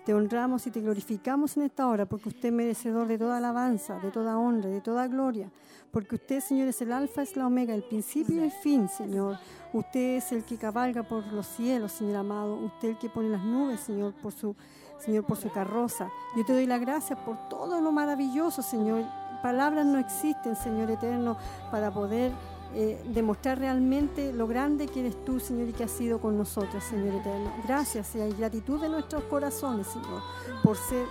Te honramos y te glorificamos en esta hora porque usted es merecedor de toda alabanza, de toda honra, de toda gloria. Porque usted, Señor, es el alfa, es la omega, el principio y el fin, Señor. Usted es el que cabalga por los cielos, Señor amado. Usted el que pone las nubes, Señor, por su, Señor, por su carroza. Yo te doy la gracia por todo lo maravilloso, Señor. Palabras no existen, Señor eterno, para poder eh, demostrar realmente lo grande que eres tú, Señor, y que has sido con nosotros, Señor eterno. Gracias y hay gratitud de nuestros corazones, Señor, por ser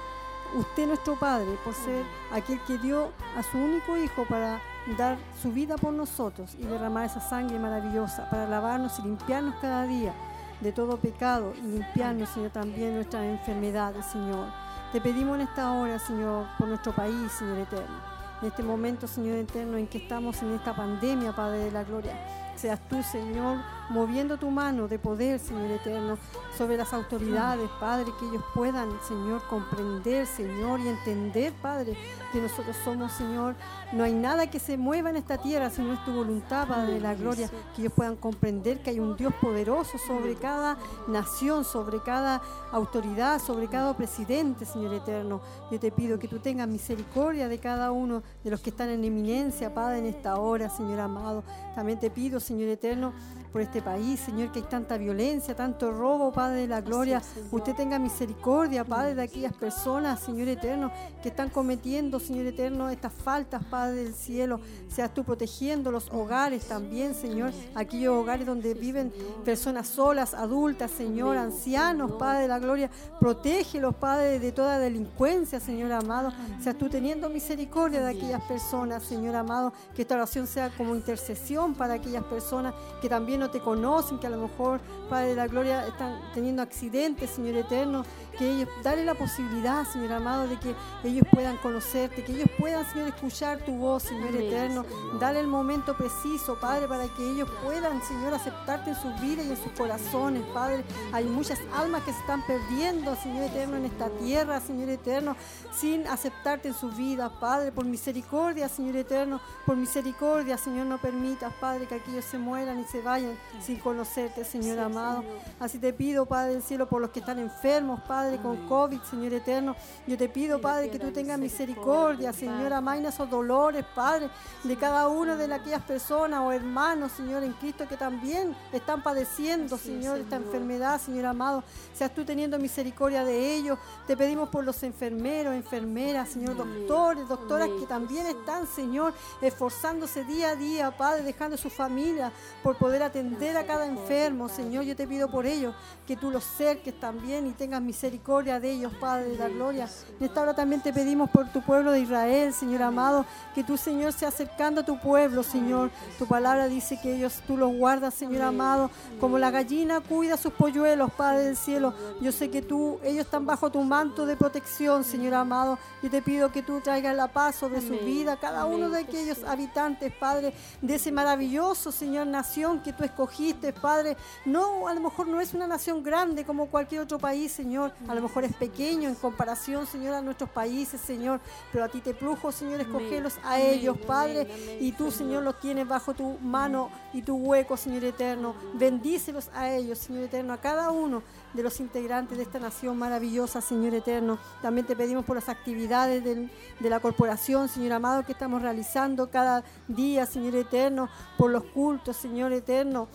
usted nuestro Padre, por ser aquel que dio a su único Hijo para dar su vida por nosotros y derramar esa sangre maravillosa para lavarnos y limpiarnos cada día de todo pecado y limpiarnos, Señor, también nuestras enfermedades, Señor. Te pedimos en esta hora, Señor, por nuestro país, Señor eterno en este momento, Señor eterno, en que estamos en esta pandemia, Padre de la Gloria. Seas tú, Señor, moviendo tu mano de poder, Señor eterno, sobre las autoridades, Padre, que ellos puedan, Señor, comprender, Señor, y entender, Padre, que nosotros somos, Señor, no hay nada que se mueva en esta tierra si no es tu voluntad, Padre de la Gloria, que ellos puedan comprender que hay un Dios poderoso sobre cada nación, sobre cada autoridad, sobre cada presidente, Señor eterno. Yo te pido que tú tengas misericordia de cada uno de los que están en eminencia, Padre, en esta hora, Señor amado. También te pido, Señor eterno, por este país, Señor, que hay tanta violencia, tanto robo, Padre de la gloria. Usted tenga misericordia, Padre, de aquellas personas, Señor eterno, que están cometiendo, Señor eterno, estas faltas, Padre del cielo. Seas tú protegiendo los hogares también, Señor, aquellos hogares donde viven personas solas, adultas, Señor, ancianos, Padre de la gloria. Protégelos, Padre, de toda delincuencia, Señor amado. Seas tú teniendo misericordia de aquellas personas, Señor amado, que esta oración sea como intercesión para aquellas personas que también no te conocen, que a lo mejor, Padre de la gloria, están teniendo accidentes, Señor eterno, que ellos, dale la posibilidad, Señor amado, de que ellos puedan conocerte, que ellos puedan, Señor, escuchar tu voz, Señor eterno. Dale el momento preciso, Padre, para que ellos puedan, Señor, aceptarte en sus vidas y en sus corazones, Padre. Hay muchas almas que se están perdiendo, Señor eterno, en esta tierra, Señor eterno, sin aceptarte en sus vidas, Padre. Por misericordia, Señor eterno, por misericordia, Señor, no permitas, Padre, que aquellos se mueran y se vayan sin conocerte, Señor amado. Así te pido, Padre del cielo, por los que están enfermos, Padre, con COVID, Señor eterno. Yo te pido, Padre, que tú tengas misericordia, Señor, amaina esos dolores, Padre, de cada una de aquellas personas o hermanos, Señor, en Cristo, que también están padeciendo, Señor, esta enfermedad, Señor amado. Seas tú teniendo misericordia de ellos. Te pedimos por los enfermeros, enfermeras, Señor, doctores, doctoras que también están, Señor, esforzándose día a día, Padre, dejando su familia por poder atender a cada enfermo, Señor. Yo te pido por ellos que tú los cerques también y tengas misericordia de ellos, Padre de la gloria. En esta hora también te pedimos por tu pueblo de Israel, Señor amado, que tú, Señor, sea acercando a tu pueblo, Señor. Tu palabra dice que ellos tú los guardas, Señor amado, como la gallina cuida sus polluelos, Padre del cielo. Yo sé que tú, ellos están bajo tu manto de protección, Señor amado. Yo te pido que tú traigas la paz sobre su vida, cada uno de aquellos habitantes, Padre, de ese maravilloso, Señor, nación que tú escogiste, Padre. No, a lo mejor no es una nación grande como cualquier otro país, Señor. A lo mejor es pequeño en comparación, Señor, a nuestros países, Señor. Pero a ti te plujo, Señor, escogerlos a ellos, Padre. Y tú, Señor, los tienes bajo tu mano y tu hueco, Señor eterno. Bendícelos a ellos, Señor eterno, a cada uno de los integrantes de esta nación maravillosa, Señor eterno. También te pedimos por las actividades del- de la corporación, Señor amado, que estamos realizando cada día, Señor eterno, por los cultos, Señor eterno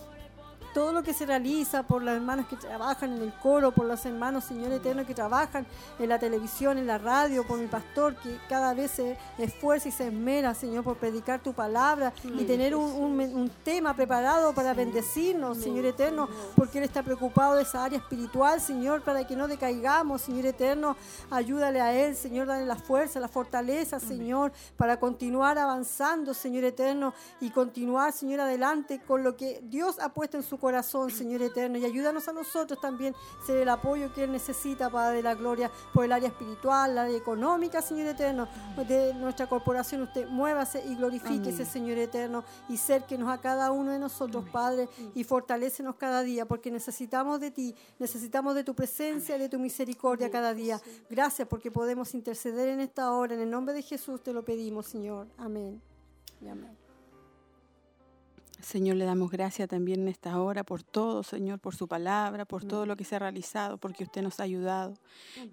todo lo que se realiza por las hermanas que trabajan en el coro, por los hermanos, Señor Eterno, que trabajan en la televisión, en la radio, por mi pastor, que cada vez se esfuerza y se esmera, Señor, por predicar tu palabra y tener un, un men- un tema preparado para bendecirnos, Señor Eterno, porque Él está preocupado de esa área espiritual, Señor, para que no decaigamos, Señor Eterno. Ayúdale a Él, Señor, dale la fuerza, la fortaleza, Señor, para continuar avanzando, Señor Eterno, y continuar, Señor, adelante con lo que Dios ha puesto en su corazón, Señor Eterno. Y ayúdanos a nosotros también ser el apoyo que Él necesita, Padre de la Gloria, por el área espiritual, el área económica, Señor Eterno, de nuestra corporación. Usted muévase y glorifíquese, Señor Eterno, y cerquenos a cada uno de nosotros, Padre, y fortalécenos cada día, porque necesitamos de ti, necesitamos de tu presencia, de tu misericordia cada día. Gracias porque podemos interceder en esta hora. En el nombre de Jesús te lo pedimos, Señor. Amén. Y amén. Señor, le damos gracias también en esta hora por todo, Señor, por su palabra, por todo lo que se ha realizado, porque usted nos ha ayudado.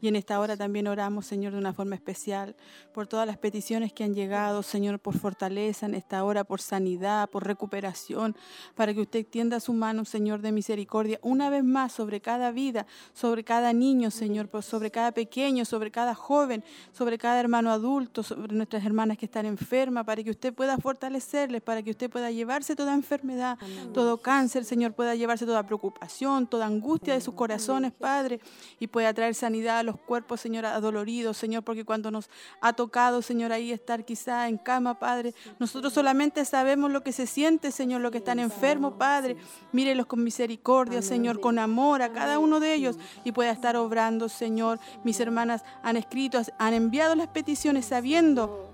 Y en esta hora también oramos, Señor, de una forma especial, por todas las peticiones que han llegado, Señor, por fortaleza en esta hora, por sanidad, por recuperación, para que usted extienda su mano, Señor, de misericordia, una vez más sobre cada vida, sobre cada niño, Señor, sobre cada pequeño, sobre cada joven, sobre cada hermano adulto, sobre nuestras hermanas que están enfermas, para que usted pueda fortalecerles, para que usted pueda llevarse toda enfermedad, todo cáncer, Señor, pueda llevarse toda preocupación, toda angustia de sus corazones, Padre, y pueda traer sanidad a los cuerpos, Señor, adoloridos, Señor, porque cuando nos ha tocado, Señor, ahí estar quizá en cama, Padre, nosotros solamente sabemos lo que se siente, Señor, lo que están enfermos, Padre. Mírelos con misericordia, Señor, con amor a cada uno de ellos y pueda estar obrando, Señor. Mis hermanas han escrito, han enviado las peticiones sabiendo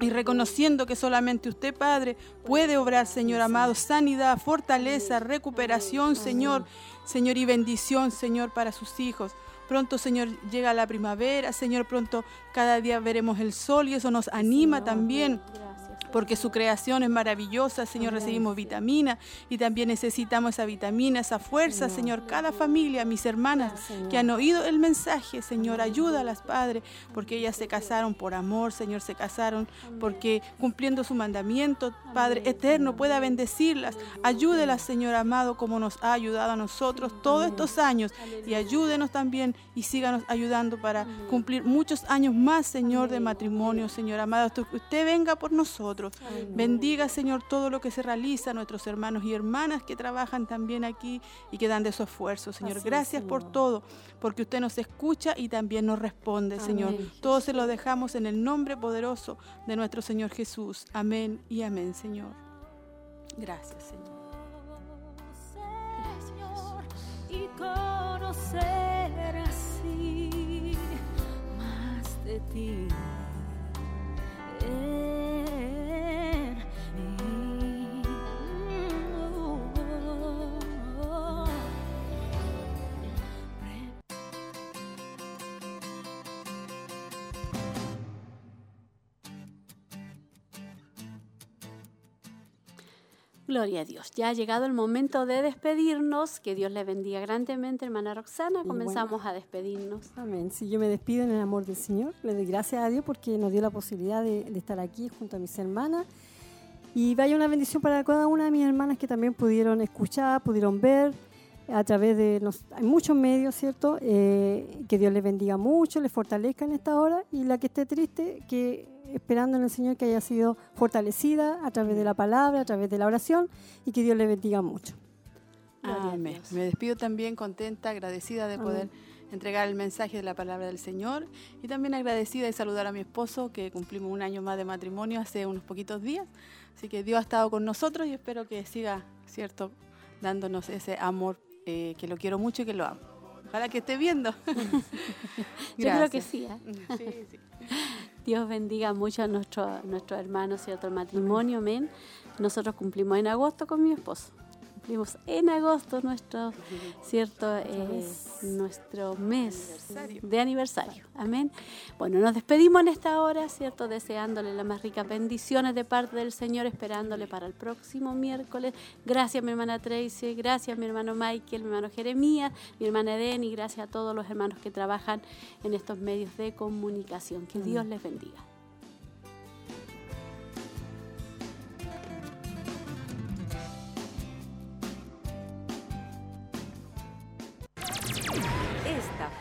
y reconociendo que solamente usted, Padre, puede obrar, Señor amado, sanidad, fortaleza, recuperación, Señor, Señor, y bendición, Señor, para sus hijos. Pronto, Señor, llega la primavera, Señor, pronto cada día veremos el sol y eso nos anima también. Porque su creación es maravillosa, Señor. Recibimos vitamina y también necesitamos esa vitamina, esa fuerza, Señor. Cada familia, mis hermanas que han oído el mensaje, Señor, ayúdalas, Padre, porque ellas se casaron por amor, Señor, se casaron porque cumpliendo su mandamiento, Padre eterno, pueda bendecirlas. Ayúdelas, Señor amado, como nos ha ayudado a nosotros todos estos años y ayúdenos también y síganos ayudando para cumplir muchos años más, Señor, de matrimonio, Señor amado. Hasta que usted venga por nosotros. Bendiga, Señor, todo lo que se realiza, nuestros hermanos y hermanas que trabajan también aquí y que dan de su esfuerzo, Señor. Gracias por todo, porque usted nos escucha y también nos responde, Señor. Todo se lo dejamos en el nombre poderoso de nuestro Señor Jesús. Amén y amén, Señor. Gracias, Señor. Señor, y conocer así más de ti. Gloria a Dios. Ya ha llegado el momento de despedirnos. Que Dios le bendiga grandemente, hermana Roxana. Y Comenzamos a despedirnos. Amén. Si yo me despido en el amor del Señor, le doy gracias a Dios porque nos dio la posibilidad de, de estar aquí junto a mis hermanas. Y vaya una bendición para cada una de mis hermanas que también pudieron escuchar, pudieron ver a través de los, hay muchos medios, ¿cierto? Eh, que Dios les bendiga mucho, les fortalezca en esta hora y la que esté triste, que esperando en el Señor que haya sido fortalecida a través de la palabra, a través de la oración y que Dios les bendiga mucho. Amén. Me despido también contenta, agradecida de poder entregar el mensaje de la palabra del Señor y también agradecida de saludar a mi esposo que cumplimos un año más de matrimonio hace unos poquitos días. Así que Dios ha estado con nosotros y espero que siga, ¿cierto?, dándonos ese amor eh, que lo quiero mucho y que lo amo. Ojalá que esté viendo. Yo creo que sí. ¿eh? Sí, sí. Dios bendiga mucho a nuestro, nuestros hermanos, ¿cierto? El matrimonio, amén. Nosotros cumplimos en agosto con mi esposo. Cumplimos en agosto nuestro, ¿cierto? Eh, nuestro mes de aniversario. Amén. Bueno, nos despedimos en esta hora, ¿cierto? Deseándole las más ricas bendiciones de parte del Señor, esperándole para el próximo miércoles. Gracias, mi hermana Tracy. Gracias, mi hermano Michael, mi hermano Jeremías, mi hermana Edeni. Gracias a todos los hermanos que trabajan en estos medios de comunicación. Que Dios les bendiga.